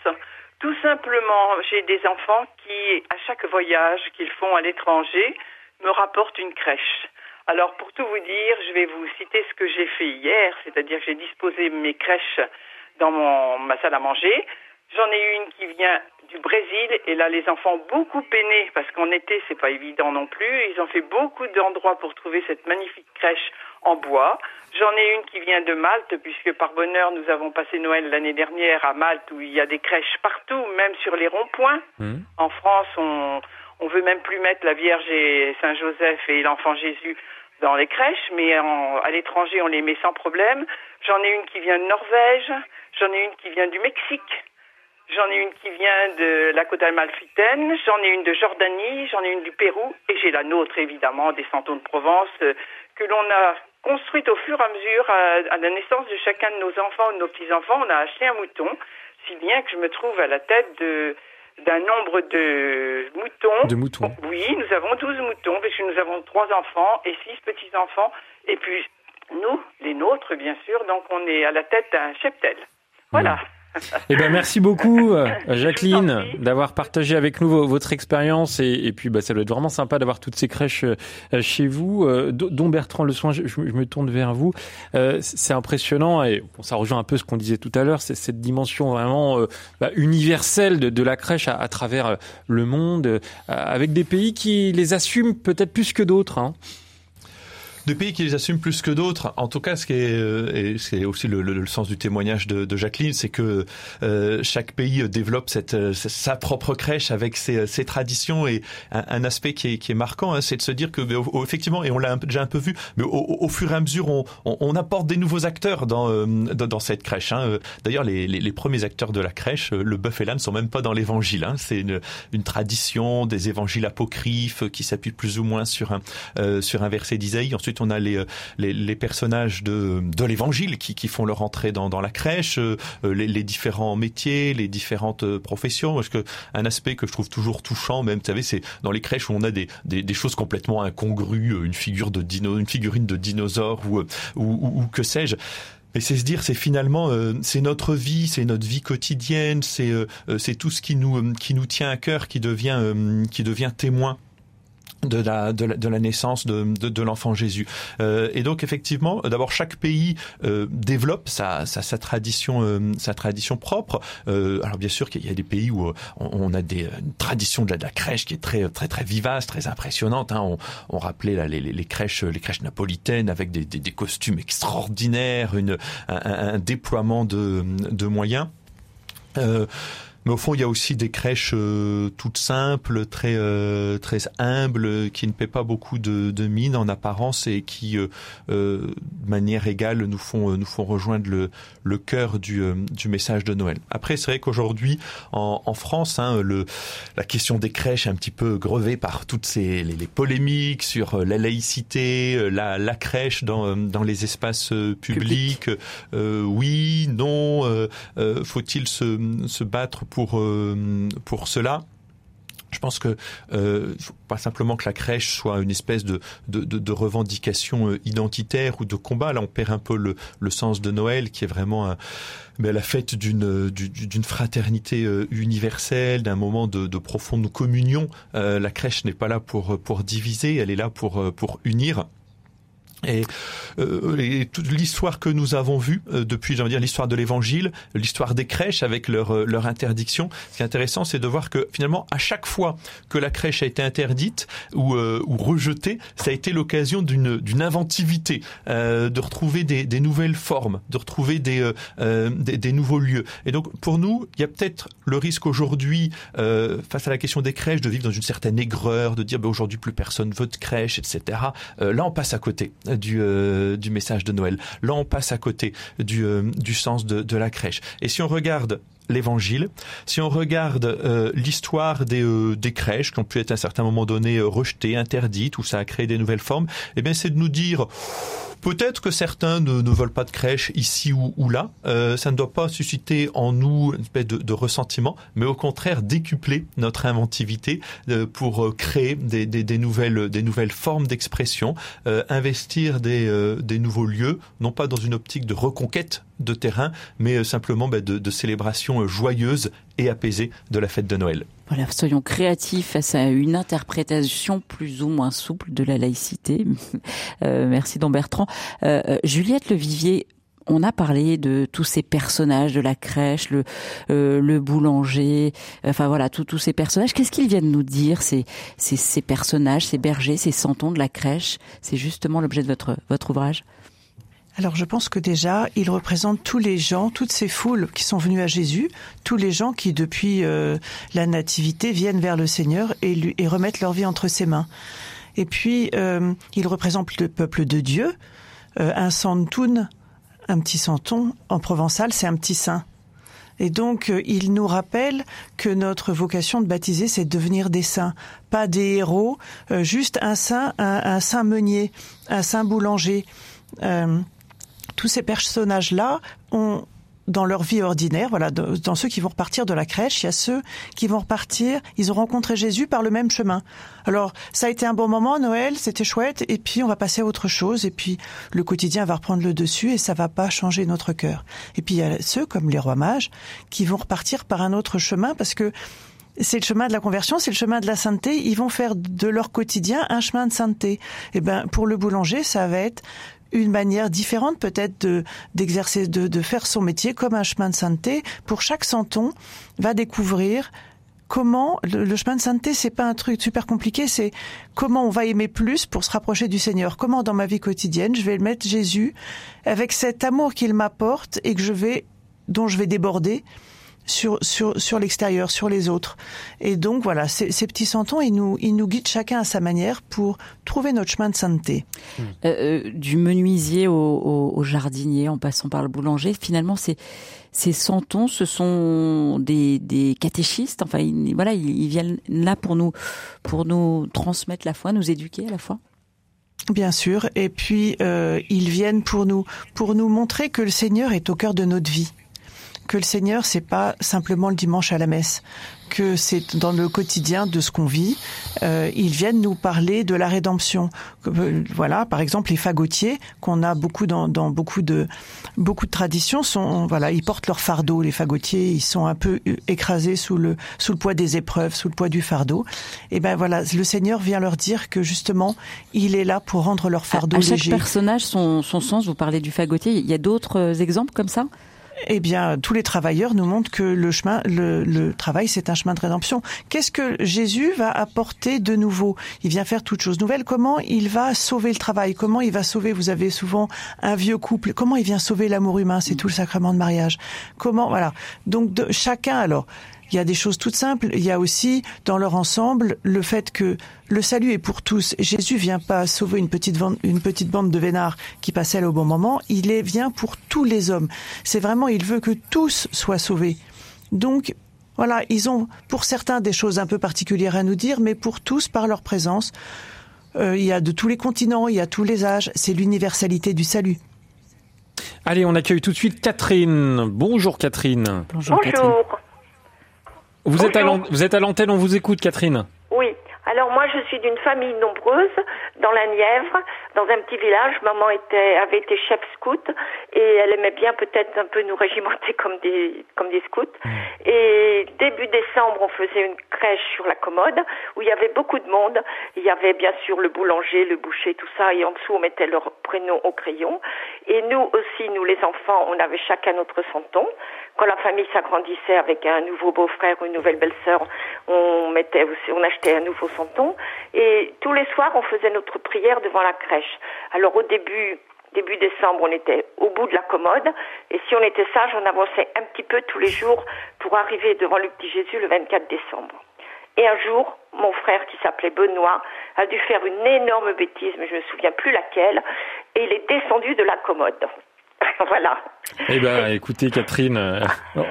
Tout simplement, j'ai des enfants qui, à chaque voyage qu'ils font à l'étranger, me rapportent une crèche. Alors, pour tout vous dire, je vais vous citer ce que j'ai fait hier, c'est-à-dire que j'ai disposé mes crèches dans ma salle à manger. J'en ai une qui vient du Brésil et là les enfants beaucoup peiné parce qu'en été c'est pas évident non plus. Ils ont fait beaucoup d'endroits pour trouver cette magnifique crèche en bois. J'en ai une qui vient de Malte puisque par bonheur nous avons passé Noël l'année dernière à Malte où il y a des crèches partout, même sur les ronds-points. Mmh. En France on on veut même plus mettre la Vierge et Saint Joseph et l'enfant Jésus dans les crèches, mais à l'étranger on les met sans problème. J'en ai une qui vient de Norvège, j'en ai une qui vient du Mexique. J'en ai une qui vient de la côte amalfitaine, j'en ai une de Jordanie, j'en ai une du Pérou, et j'ai la nôtre évidemment des Santons de Provence euh, que l'on a construite au fur et à mesure à, la naissance de chacun de nos enfants ou de nos petits-enfants. On a acheté un mouton, si bien que je me trouve à la tête de d'un nombre de moutons. De moutons. Oui, nous avons 12 moutons, puisque nous avons trois enfants et six petits-enfants, et puis nous, les nôtres, bien sûr, donc on est à la tête d'un cheptel. Voilà. Eh ben merci beaucoup euh, Jacqueline d'avoir partagé avec nous votre expérience et, puis bah, ça doit être vraiment sympa d'avoir toutes ces crèches euh, chez vous. Euh, dont Bertrand Le Soin, je, me tourne vers vous. c'est impressionnant et ça rejoint un peu ce qu'on disait tout à l'heure, c'est cette dimension vraiment bah, universelle de, la crèche à, travers le monde, avec des pays qui les assument peut-être plus que d'autres. Hein de pays qui les assument plus que d'autres. En tout cas, ce qui est, euh, et c'est aussi le, le, le, sens du témoignage de, de Jacqueline, c'est que euh, chaque pays développe cette, euh, sa propre crèche avec ses, ses traditions et un, un, aspect qui est, qui est marquant, hein, c'est de se dire que effectivement, et on l'a déjà un peu vu, mais au, au, fur et à mesure, on, on, apporte des nouveaux acteurs dans, euh, dans, dans cette crèche. Hein. D'ailleurs, les, les, premiers acteurs de la crèche, le bœuf et l'âne, sont même pas dans l'évangile. Hein. C'est une, une tradition des évangiles apocryphes qui s'appuient plus ou moins sur un, euh, sur un verset d'Isaïe. Ensuite, on a les, les, les personnages de, de l'Évangile qui, qui font leur entrée dans, dans la crèche, euh, les, les, différents métiers, les différentes euh, professions. Parce que un aspect que je trouve toujours touchant, même, vous savez, c'est dans les crèches où on a des, des, des, choses complètement incongrues, euh, une figure de dino, une figurine de dinosaure ou, ou, ou, que sais-je. Mais c'est se dire, c'est finalement, euh, c'est notre vie, c'est notre vie quotidienne, c'est euh, c'est tout ce qui nous qui nous tient à cœur, qui devient qui devient témoin de la, de la, de la naissance de, de, de l'enfant Jésus. Euh, et donc effectivement, d'abord chaque pays euh, développe sa, sa, sa tradition, euh, sa tradition propre. Euh, alors bien sûr qu'il y a des pays où euh, on, on a des une tradition de la, de la, crèche qui est très très très vivace, très impressionnante. Hein. On, on rappelait là, les, les, crèches les crèches napolitaines avec des, des, des costumes extraordinaires, une, un, un déploiement de, de moyens. Euh, mais au fond, il y a aussi des crèches euh, toutes simples, très euh, très humbles, qui ne paient pas beaucoup de, de mine en apparence et qui, euh, euh de manière égale, nous font nous font rejoindre le, le cœur du, du message de Noël. Après, c'est vrai qu'aujourd'hui, en, en, France, hein, le, la question des crèches est un petit peu grevée par toutes ces les, les polémiques sur la laïcité, la, la crèche dans, dans les espaces publics. Public. oui, non, faut-il se, se battre pour pour euh, pour cela. Je pense que euh, pas simplement que la crèche soit une espèce de, de, de, de revendication euh, identitaire ou de combat. Là, on perd un peu le, le sens de Noël, qui est vraiment un, mais la fête d'une d'une fraternité euh, universelle, d'un moment de, de, profonde communion. Euh, la crèche n'est pas là pour pour diviser, elle est là pour pour unir. Et, euh, et, toute l'histoire que nous avons vue euh, depuis, j'allais dire, l'histoire de l'Évangile, l'histoire des crèches avec leur euh, leur interdiction. Ce qui est intéressant, c'est de voir que finalement, à chaque fois que la crèche a été interdite ou, euh, ou rejetée, ça a été l'occasion d'une d'une inventivité, euh, de retrouver des, des, nouvelles formes, de retrouver des, euh, des, des nouveaux lieux. Et donc, pour nous, il y a peut-être le risque aujourd'hui, face à la question des crèches, de vivre dans une certaine aigreur, de dire, ben, aujourd'hui plus personne veut de crèche, etc. là, on passe à côté du, euh, du message de Noël. Là, on passe à côté du, euh, du sens de, la crèche. Et si on regarde l'évangile. Si on regarde euh, l'histoire des, des crèches qui ont pu être à un certain moment donné rejetées, interdites, où ça a créé des nouvelles formes, eh bien c'est de nous dire peut-être que certains ne, veulent pas de crèche ici ou, là. Euh, ça ne doit pas susciter en nous une espèce de, ressentiment, mais au contraire décupler notre inventivité euh, pour créer des, des, des, nouvelles, des nouvelles formes d'expression, investir des, des nouveaux lieux, non pas dans une optique de reconquête de terrain, mais simplement bah, de, de célébration joyeuse et apaisée de la fête de Noël. Voilà, soyons créatifs face à une interprétation plus ou moins souple de la laïcité. *laughs* Euh, merci Don Bertrand. Euh, euh Juliette Levivier, on a parlé de tous ces personnages de la crèche, le, euh, le boulanger, enfin voilà, tous ces personnages. Qu'est-ce qu'ils viennent nous dire, ces, ces, ces personnages, ces bergers, ces santons de la crèche? C'est justement l'objet de votre, votre ouvrage? Alors je pense que déjà, il représente tous les gens, toutes ces foules qui sont venues à Jésus, tous les gens qui depuis euh, la nativité viennent vers le Seigneur et, lui, et remettent leur vie entre ses mains. Et puis, euh, il représente le peuple de Dieu, euh, un santoun, un petit santon, en provençal, c'est un petit saint. Et donc, euh, il nous rappelle que notre vocation de baptiser, c'est de devenir des saints, pas des héros, euh, juste un saint, un, un, saint meunier, un saint boulanger. Tous ces personnages-là ont dans leur vie ordinaire, voilà, dans ceux qui vont repartir de la crèche, il y a ceux qui vont repartir, ils ont rencontré Jésus par le même chemin. Alors, ça a été un bon moment, Noël, c'était chouette, et puis on va passer à autre chose, et puis le quotidien va reprendre le dessus, et ça va pas changer notre cœur. Et puis il y a ceux, comme les rois mages, qui vont repartir par un autre chemin, parce que c'est le chemin de la conversion, c'est le chemin de la sainteté. Ils vont faire de leur quotidien un chemin de sainteté. Et eh ben, pour le boulanger, ça va être une manière différente peut-être de d'exercer de, de faire son métier comme un chemin de sainteté. Pour chaque santon va découvrir comment le, chemin de sainteté c'est pas un truc super compliqué c'est comment on va aimer plus pour se rapprocher du Seigneur. Comment dans ma vie quotidienne je vais mettre Jésus avec cet amour qu'il m'apporte et que je vais dont je vais déborder sur sur sur l'extérieur, sur les autres. Et donc voilà, ces, ces, petits santons, ils nous ils nous guident chacun à sa manière pour trouver notre chemin de sainteté. Euh, euh, du menuisier au, au, au, jardinier, en passant par le boulanger, finalement, c'est ces santons, ce sont des, des catéchistes. Enfin, ils, voilà, ils, viennent là pour nous pour nous transmettre la foi, nous éduquer à la foi. Bien sûr, et puis euh, ils viennent pour nous pour nous montrer que le Seigneur est au cœur de notre vie que le Seigneur, c'est pas simplement le dimanche à la messe, que c'est dans le quotidien de ce qu'on vit. Euh, ils viennent nous parler de la rédemption. Euh, voilà, par exemple, les fagotiers qu'on a beaucoup dans, dans, beaucoup de beaucoup de traditions sont voilà, ils portent leur fardeau. Les fagotiers, ils sont un peu écrasés sous le sous le poids des épreuves, sous le poids du fardeau. Et ben voilà, le Seigneur vient leur dire que justement, il est là pour rendre leur fardeau à, à chaque léger. personnage son, son sens. Vous parlez du fagotier. Il y a d'autres euh, exemples comme ça? Eh bien, tous les travailleurs nous montrent que le chemin, le, travail, c'est un chemin de rédemption. Qu'est-ce que Jésus va apporter de nouveau? Il vient faire toute chose nouvelle. Comment il va sauver le travail? Comment il va sauver Vous avez souvent un vieux couple. Comment il vient sauver l'amour humain? C'est tout le sacrement de mariage. Comment Voilà. Donc, chacun alors. Il y a des choses toutes simples. Il y a aussi, dans leur ensemble, le fait que le salut est pour tous. Jésus vient pas sauver une petite, bande, une petite bande de vénards qui passaient au bon moment. Il est, vient pour tous les hommes. C'est vraiment, il veut que tous soient sauvés. Donc, voilà, ils ont, pour certains, des choses un peu particulières à nous dire, mais pour tous, par leur présence, euh, il y a de tous les continents, il y a tous les âges. C'est l'universalité du salut. Allez, on accueille tout de suite Catherine. Bonjour Catherine. Bonjour. Catherine. Vous êtes, à vous êtes à l'antenne, on vous écoute Catherine. Oui. Alors moi, je suis d'une famille nombreuse dans la Nièvre, dans un petit village. Maman était, avait été chef scout et elle aimait bien peut-être un peu nous régimenter *laughs* comme des, comme des scouts. Mmh. Et début décembre, on faisait une crèche sur la commode où il y avait beaucoup de monde. Il y avait bien sûr le boulanger, le boucher, tout ça. Et en dessous, on mettait leur prénom au crayon. Et nous aussi, nous les enfants, on avait chacun notre santon quand la famille s'agrandissait avec un nouveau beau-frère ou une nouvelle belle-sœur, on mettait aussi, on achetait un nouveau santon. Et tous les soirs, on faisait notre prière devant la crèche. Alors au début, début décembre, on était au bout de la commode. Et si on était sage, on avançait un petit peu tous les jours pour arriver devant le petit Jésus le 24 décembre. Et un jour, mon frère qui s'appelait Benoît a dû faire une énorme bêtise, mais je ne me souviens plus laquelle, et il est descendu de la commode. *laughs* voilà. Eh ben, écoutez, Catherine, euh,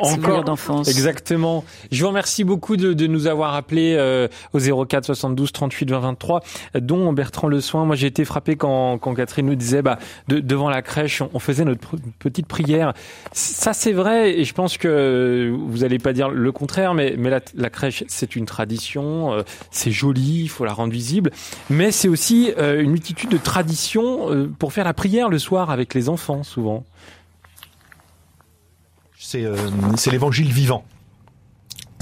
encore d'enfance. Exactement. Je vous remercie beaucoup de, de nous avoir appelé euh, au 04 72 38 20 23, dont Bertrand Le Soin. Moi, j'ai été frappé quand, quand Catherine nous disait, bah, de, devant la crèche, on, faisait notre petite prière. Ça, c'est vrai, et je pense que vous allez pas dire le contraire, mais, mais la, la crèche, c'est une tradition, euh, c'est joli, il faut la rendre visible, mais c'est aussi euh, une multitude de traditions euh, pour faire la prière le soir avec les enfants, souvent. C'est euh, l'évangile vivant.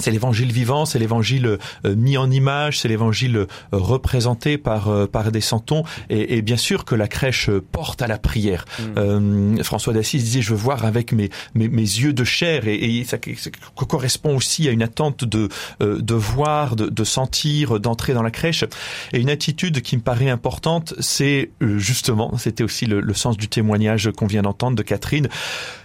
C'est l'évangile vivant, c'est l'évangile euh, mis en image, c'est l'évangile euh, représenté par euh, par des santons et, et, bien sûr que la crèche porte à la prière. Mmh. François d'Assise disait je veux voir avec mes mes, mes yeux de chair et, et ça, ça, correspond aussi à une attente de de voir, de, de sentir, d'entrer dans la crèche et une attitude qui me paraît importante, c'est justement, c'était aussi le, le, sens du témoignage qu'on vient d'entendre de Catherine,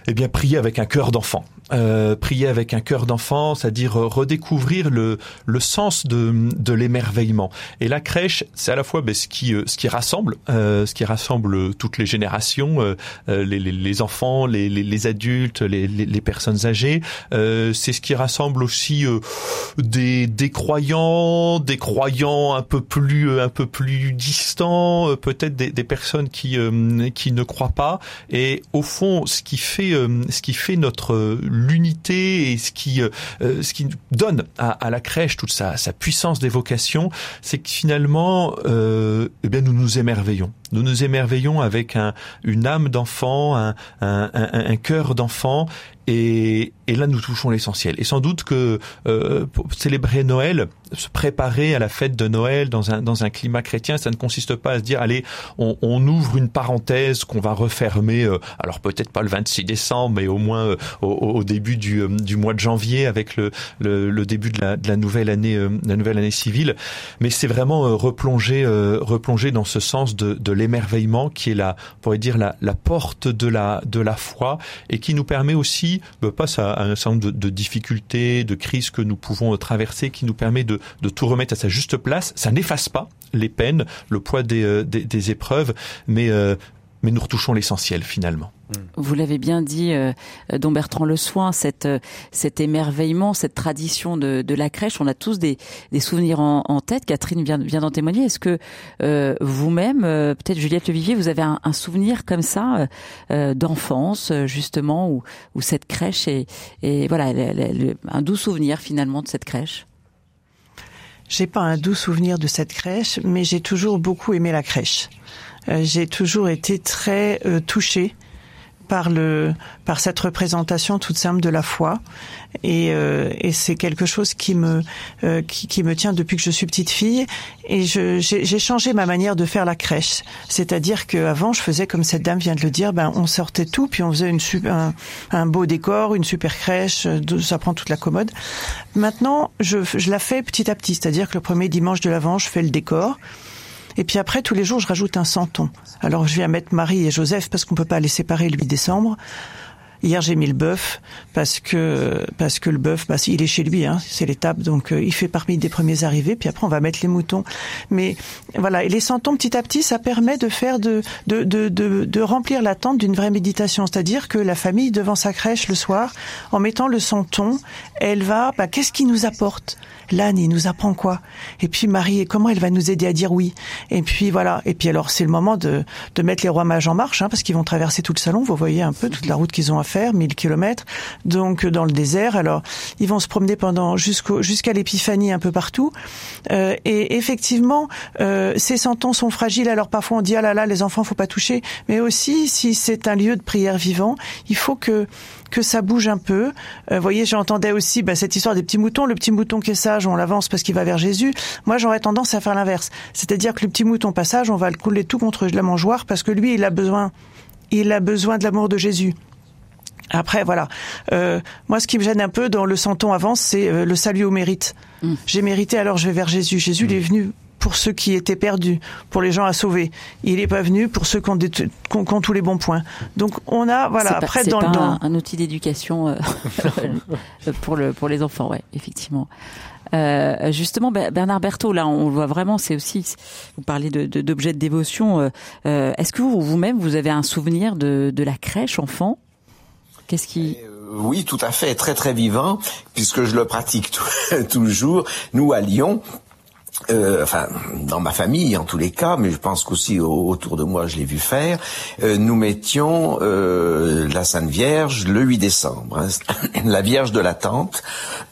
eh bien prier avec un cœur d'enfant. Euh, prier avec un cœur d'enfant, c'est-à-dire redécouvrir le, le sens de, de l'émerveillement. Et la crèche, c'est à la fois ben, ce qui euh, ce qui rassemble, euh, ce qui rassemble toutes les générations, euh, euh les, les, les, enfants, les, les, adultes, les, les, personnes âgées. c'est ce qui rassemble aussi des, des croyants, des croyants un peu plus un peu plus distants, peut-être des, des personnes qui qui ne croient pas. Et au fond, ce qui fait ce qui fait notre l'unité et ce qui euh, euh, ce qui donne à, à, la crèche toute sa, sa puissance d'évocation, c'est que finalement, euh, eh bien, nous nous émerveillons. Nous nous émerveillons avec un, une âme d'enfant, un, un, un, un cœur d'enfant, et, et, là, nous touchons l'essentiel. Et sans doute que euh, célébrer Noël, se préparer à la fête de Noël dans un, dans un climat chrétien, ça ne consiste pas à se dire, allez, on, on ouvre une parenthèse qu'on va refermer, euh, alors peut-être pas le 26 décembre, mais au moins euh, au, au, début du, euh, du mois de janvier, avec le, le, le début de la, de la, nouvelle année, euh, la nouvelle année civile. Mais c'est vraiment replonger, replonger dans ce sens de, de l'émerveillement qui est la, pourrait dire la, la porte de la, de la foi et qui nous permet aussi passe à, un certain nombre de, difficultés, de crises que nous pouvons traverser, qui nous permet de, tout remettre à sa juste place. Ça n'efface pas les peines, le poids des, euh, épreuves, mais, euh, mais nous retouchons l'essentiel finalement. Vous l'avez bien dit, euh, Don Bertrand Le Soin, cette, euh, cet émerveillement, cette tradition de, de, la crèche, on a tous des, des souvenirs en, en, tête. Catherine vient, vient d'en témoigner. Est-ce que euh, vous-même, euh, peut-être Juliette Levivier, vous avez un, un souvenir comme ça euh, d'enfance, justement, où, où cette crèche est, et voilà, un doux souvenir finalement de cette crèche? J'ai pas un doux souvenir de cette crèche, mais j'ai toujours beaucoup aimé la crèche. J'ai toujours été très touchée par le par cette représentation toute simple de la foi. Et, euh, et c'est quelque chose qui me euh, qui, qui, me tient depuis que je suis petite fille. Et j'ai changé ma manière de faire la crèche. C'est-à-dire que avant je faisais comme cette dame vient de le dire ben on sortait tout puis on faisait une un, un beau décor une super crèche ça prend toute la commode. Maintenant je, je la fais petit à petit. C'est-à-dire que le premier dimanche de l'avant je fais le décor et puis après, tous les jours, je rajoute un santon. Alors, je viens mettre Marie et Joseph parce qu'on peut pas les séparer le 8 décembre. Hier, j'ai mis le bœuf parce que parce que le bœuf, bah, il est chez lui, hein, c'est l'étape, donc euh, il fait parmi des premiers arrivés. Puis après, on va mettre les moutons. Mais voilà, et les santons petit à petit, ça permet de faire de de de de, de remplir l'attente d'une vraie méditation, c'est-à-dire que la famille devant sa crèche le soir, en mettant le santon, elle va, bah, qu'est-ce qui nous apporte? L'âne, il nous apprend quoi? Et puis Marie, comment elle va nous aider à dire oui? Et puis voilà. Et puis alors, c'est le moment de, de mettre les rois mages en marche, hein, parce qu'ils vont traverser tout le salon. Vous voyez un peu toute la route qu'ils ont à faire, 1000 kilomètres, donc dans le désert. Alors, ils vont se promener pendant jusqu'au jusqu'à l'épiphanie un peu partout. Euh, et effectivement, euh, ces santons sont fragiles. Alors parfois on dit ah là là, les enfants faut pas toucher. Mais aussi, si c'est un lieu de prière vivant, il faut que que ça bouge un peu. Euh, vous voyez, j'entendais aussi bah, cette histoire des petits moutons. Le petit mouton qui est sage, on l'avance parce qu'il va vers Jésus. Moi, j'aurais tendance à faire l'inverse. C'est-à-dire que le petit mouton passage, on va le couler tout contre la mangeoire parce que lui, il a besoin, il a besoin de l'amour de Jésus. Après, voilà. Euh, moi, ce qui me gêne un peu dans le santon avance, c'est euh, le salut au mérite. Mm. J'ai mérité, alors je vais vers Jésus. Jésus, il est venu pour ceux qui étaient perdus, pour les gens à sauver. Il n'est pas venu pour ceux qui ont, des, qui ont, tous les bons points. Donc on a voilà après pas, dans pas le un, un outil d'éducation euh, *laughs* pour le pour les enfants, ouais, effectivement. Euh, justement, Bernard Berthaud, là, on voit vraiment, c'est aussi, vous parlez d'objets de, de, de, dévotion. Euh, Est-ce que vous, vous-même, vous avez un souvenir de, de la crèche enfant? Qu'est-ce qui euh, oui, tout à fait, très très vivant, puisque je le pratique *laughs* tout, toujours. Nous à Lyon, euh, enfin dans ma famille en tous les cas, mais je pense qu'aussi autour de moi je l'ai vu faire, euh, nous mettions euh, la Sainte Vierge le 8 décembre, hein, *laughs* la Vierge de la Tente,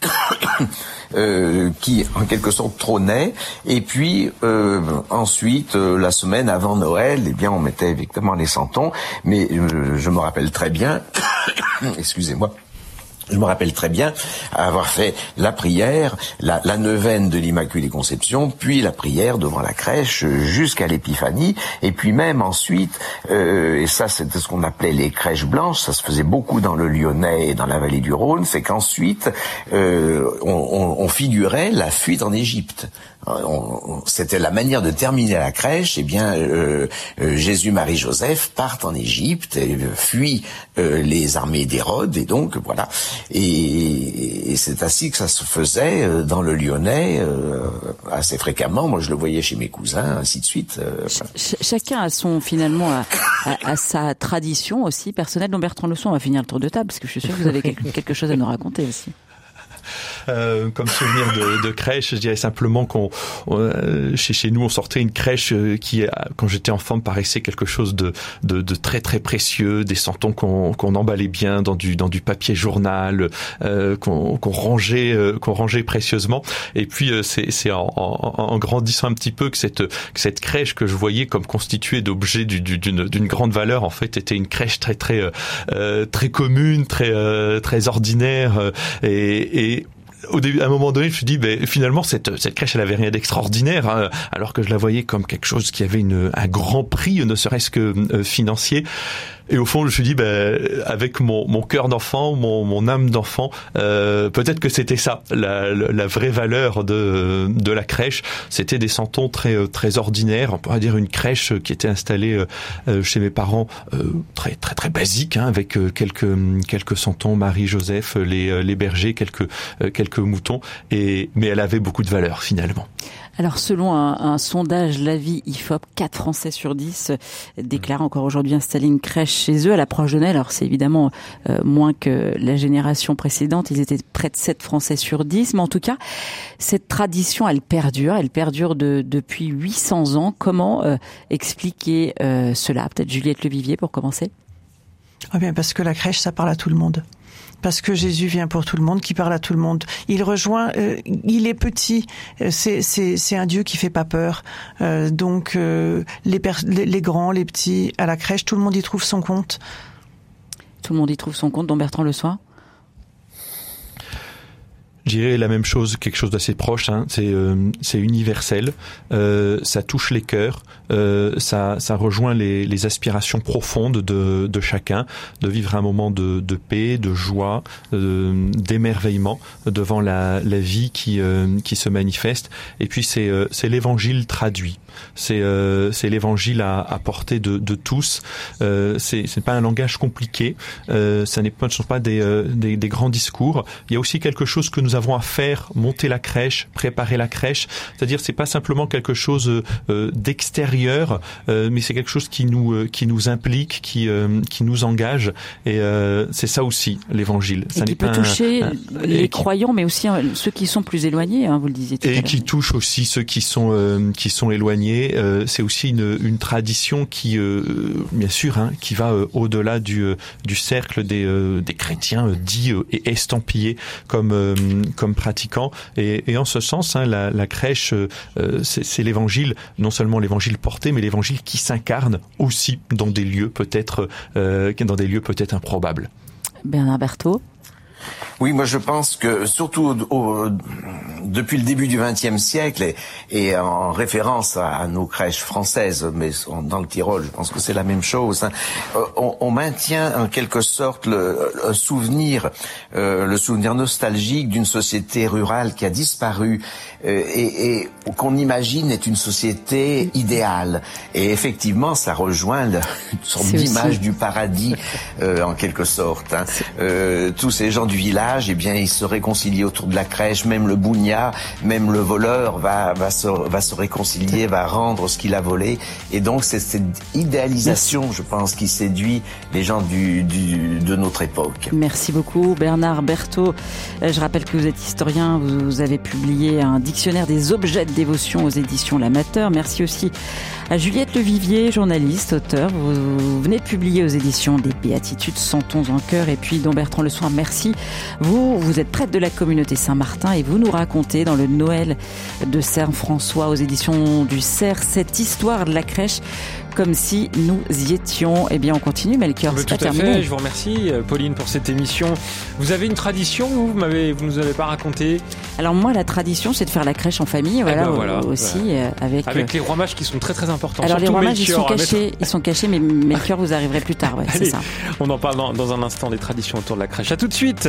*coughs* euh, qui en quelque sorte trônait, et puis euh, ensuite la semaine avant Noël, eh bien on mettait effectivement les santons, mais je me rappelle très bien, *coughs* excusez-moi Je me rappelle très bien avoir fait la prière, la, la neuvaine de l'Immaculée Conception, puis la prière devant la crèche jusqu'à l'Épiphanie, et puis même ensuite, euh, et ça c'était ce qu'on appelait les crèches blanches, ça se faisait beaucoup dans le Lyonnais et dans la vallée du Rhône, c'est qu'ensuite euh, on, on, on figurait la fuite en Égypte. C'était la manière de terminer la crèche. Eh bien, euh, euh, Jésus, Marie, Joseph partent en Égypte, et fuient euh, les armées d'Hérode, et donc voilà. Et, et c'est ainsi que ça se faisait euh, dans le Lyonnais euh, assez fréquemment. Moi, je le voyais chez mes cousins, ainsi de suite. euh, Ch- ch- chacun a son finalement a- a sa tradition aussi personnelle. Donc Bertrand Leçon, on va finir le tour de table parce que je suis sûr que vous avez quelque chose à nous raconter aussi. Euh, comme souvenir de, de crèche, je dirais simplement qu'on euh, chez chez nous on sortait une crèche euh, qui, quand j'étais enfant, paraissait quelque chose de, de, de très très précieux, des santons qu'on qu'on emballait bien dans du dans du papier journal, euh, qu'on qu'on rangeait euh, qu'on rangeait précieusement. Et puis c'est en, en, en grandissant un petit peu que cette que cette crèche que je voyais comme constituée d'objets du- du- d'une d'une grande valeur en fait était une crèche très très très commune, très très ordinaire et, et au début, à un moment donné, je me suis dit, ben, finalement, cette, cette crèche, elle avait rien d'extraordinaire, hein, alors que je la voyais comme quelque chose qui avait une, un grand prix, ne serait-ce que euh, financier. Et au fond, je me suis dit, ben, avec mon, mon cœur d'enfant, mon, mon âme d'enfant, euh, peut-être que c'était ça, la, la, vraie valeur de, de la crèche. C'était des santons très, euh, très ordinaires, on pourrait dire une crèche qui était installée euh, euh, chez mes parents, très, très, très basique, hein, avec quelques, quelques santons, Marie, Joseph, les, les bergers, quelques, quelques moutons, et, mais elle avait beaucoup de valeur finalement. Alors, selon un, un sondage Lavi IFOP, 4 Français sur 10 euh, déclarent encore aujourd'hui installer une crèche chez eux à l'approche de Noël. Alors, c'est évidemment euh, moins que la génération précédente. Ils étaient près de 7 Français sur 10. Mais en tout cas, cette tradition, elle perdure. Elle perdure de, depuis 800 ans. Comment euh, expliquer cela? Peut-être Juliette Levivier pour commencer Ah bien, parce que la crèche, ça parle à tout le monde. Parce que Jésus vient pour tout le monde, qui parle à tout le monde. Il rejoint, euh, il est petit, euh, c'est un Dieu qui fait pas peur. Euh, donc euh, les, les grands, les petits, à la crèche, tout le monde y trouve son compte. Tout le monde y trouve son compte, dont Bertrand Le Soir dirais la même chose, quelque chose d'assez proche. Hein. C'est euh, c'est universel. Euh, ça touche les cœurs. Euh, ça rejoint les, aspirations profondes de, chacun, de vivre un moment de, paix, de joie, d'émerveillement devant la, vie qui se manifeste. Et puis c'est l'évangile traduit. C'est euh, c'est l'évangile à, à portée de, de tous. Euh, c'est pas un langage compliqué. Euh, ça n'est pas ce ne sont pas des, euh, des des grands discours. Il y a aussi quelque chose que nous avons à faire, monter la crèche, préparer la crèche. C'est-à-dire c'est pas simplement quelque chose euh, d'extérieur, euh, mais c'est quelque chose qui nous euh, qui nous implique, qui euh, qui nous engage. Et euh, c'est ça aussi l'évangile. Ça qui n'est peut pas un- toucher un- les et qui- croyants, mais aussi ceux qui sont plus éloignés, hein, vous le disiez tout à et qui touche aussi ceux qui sont euh, qui sont éloignés. Euh, c'est aussi une, tradition qui, euh, bien sûr, hein, qui va euh, au-delà du euh, cercle des euh, chrétiens euh, dits euh, et estampillés comme euh, pratiquants. Et, en ce sens, hein, la, crèche, euh, euh, c'est l'évangile, non seulement l'évangile porté, mais l'évangile qui s'incarne aussi dans des lieux peut-être euh, dans des lieux peut-être improbables. Bernard Berthaud. Oui, moi je pense que surtout au- au- depuis le début du XXe siècle et, et en référence à, à nos crèches françaises, mais dans le Tyrol, je pense que c'est la même chose. hein, euh, on, on maintient en quelque sorte le, le souvenir, euh, le souvenir nostalgique d'une société rurale qui a disparu euh, et, et qu'on imagine est une société idéale. Et effectivement, ça rejoint le- une sorte d'image du paradis euh, en quelque sorte. hein. Tous ces gens du village, eh bien, ils se réconcilient autour de la crèche. Même le bougna, même le voleur va va se va se réconcilier, va rendre ce qu'il a volé. Et donc c'est cette idéalisation, je pense, qui séduit les gens du, du de notre époque. Merci beaucoup Bernard Berthaud. Euh, Je rappelle que vous êtes historien, vous avez publié un dictionnaire des objets de dévotion aux éditions L'Amateur. Merci aussi Juliette Levivier, journaliste, auteur. Vous, venez de publier aux éditions des Béatitudes Sentons en cœur. Et puis, dont Bertrand Le Soir, merci. Vous, vous êtes prêtre de la communauté Saint-Martin et vous nous racontez dans le Noël de Saint-François aux éditions du Cerf cette histoire de la crèche comme si nous y étions. Eh bien, on continue, Melchior, tout pas à terminé. fait, je vous remercie euh, Pauline pour cette émission. Vous avez une tradition, vous, vous vous nous avez pas raconté? Alors moi, la tradition, c'est de faire la crèche en famille, voilà, ben voilà, aussi euh, avec. avec euh, les rois mages qui sont très très importants. Alors les rois mages, ils sont mettre- cachés, ils sont cachés, mais Melchior, vous arriverez plus tard, ouais, c'est ça. on en parle dans, dans un instant des traditions autour de la crèche. À tout de suite.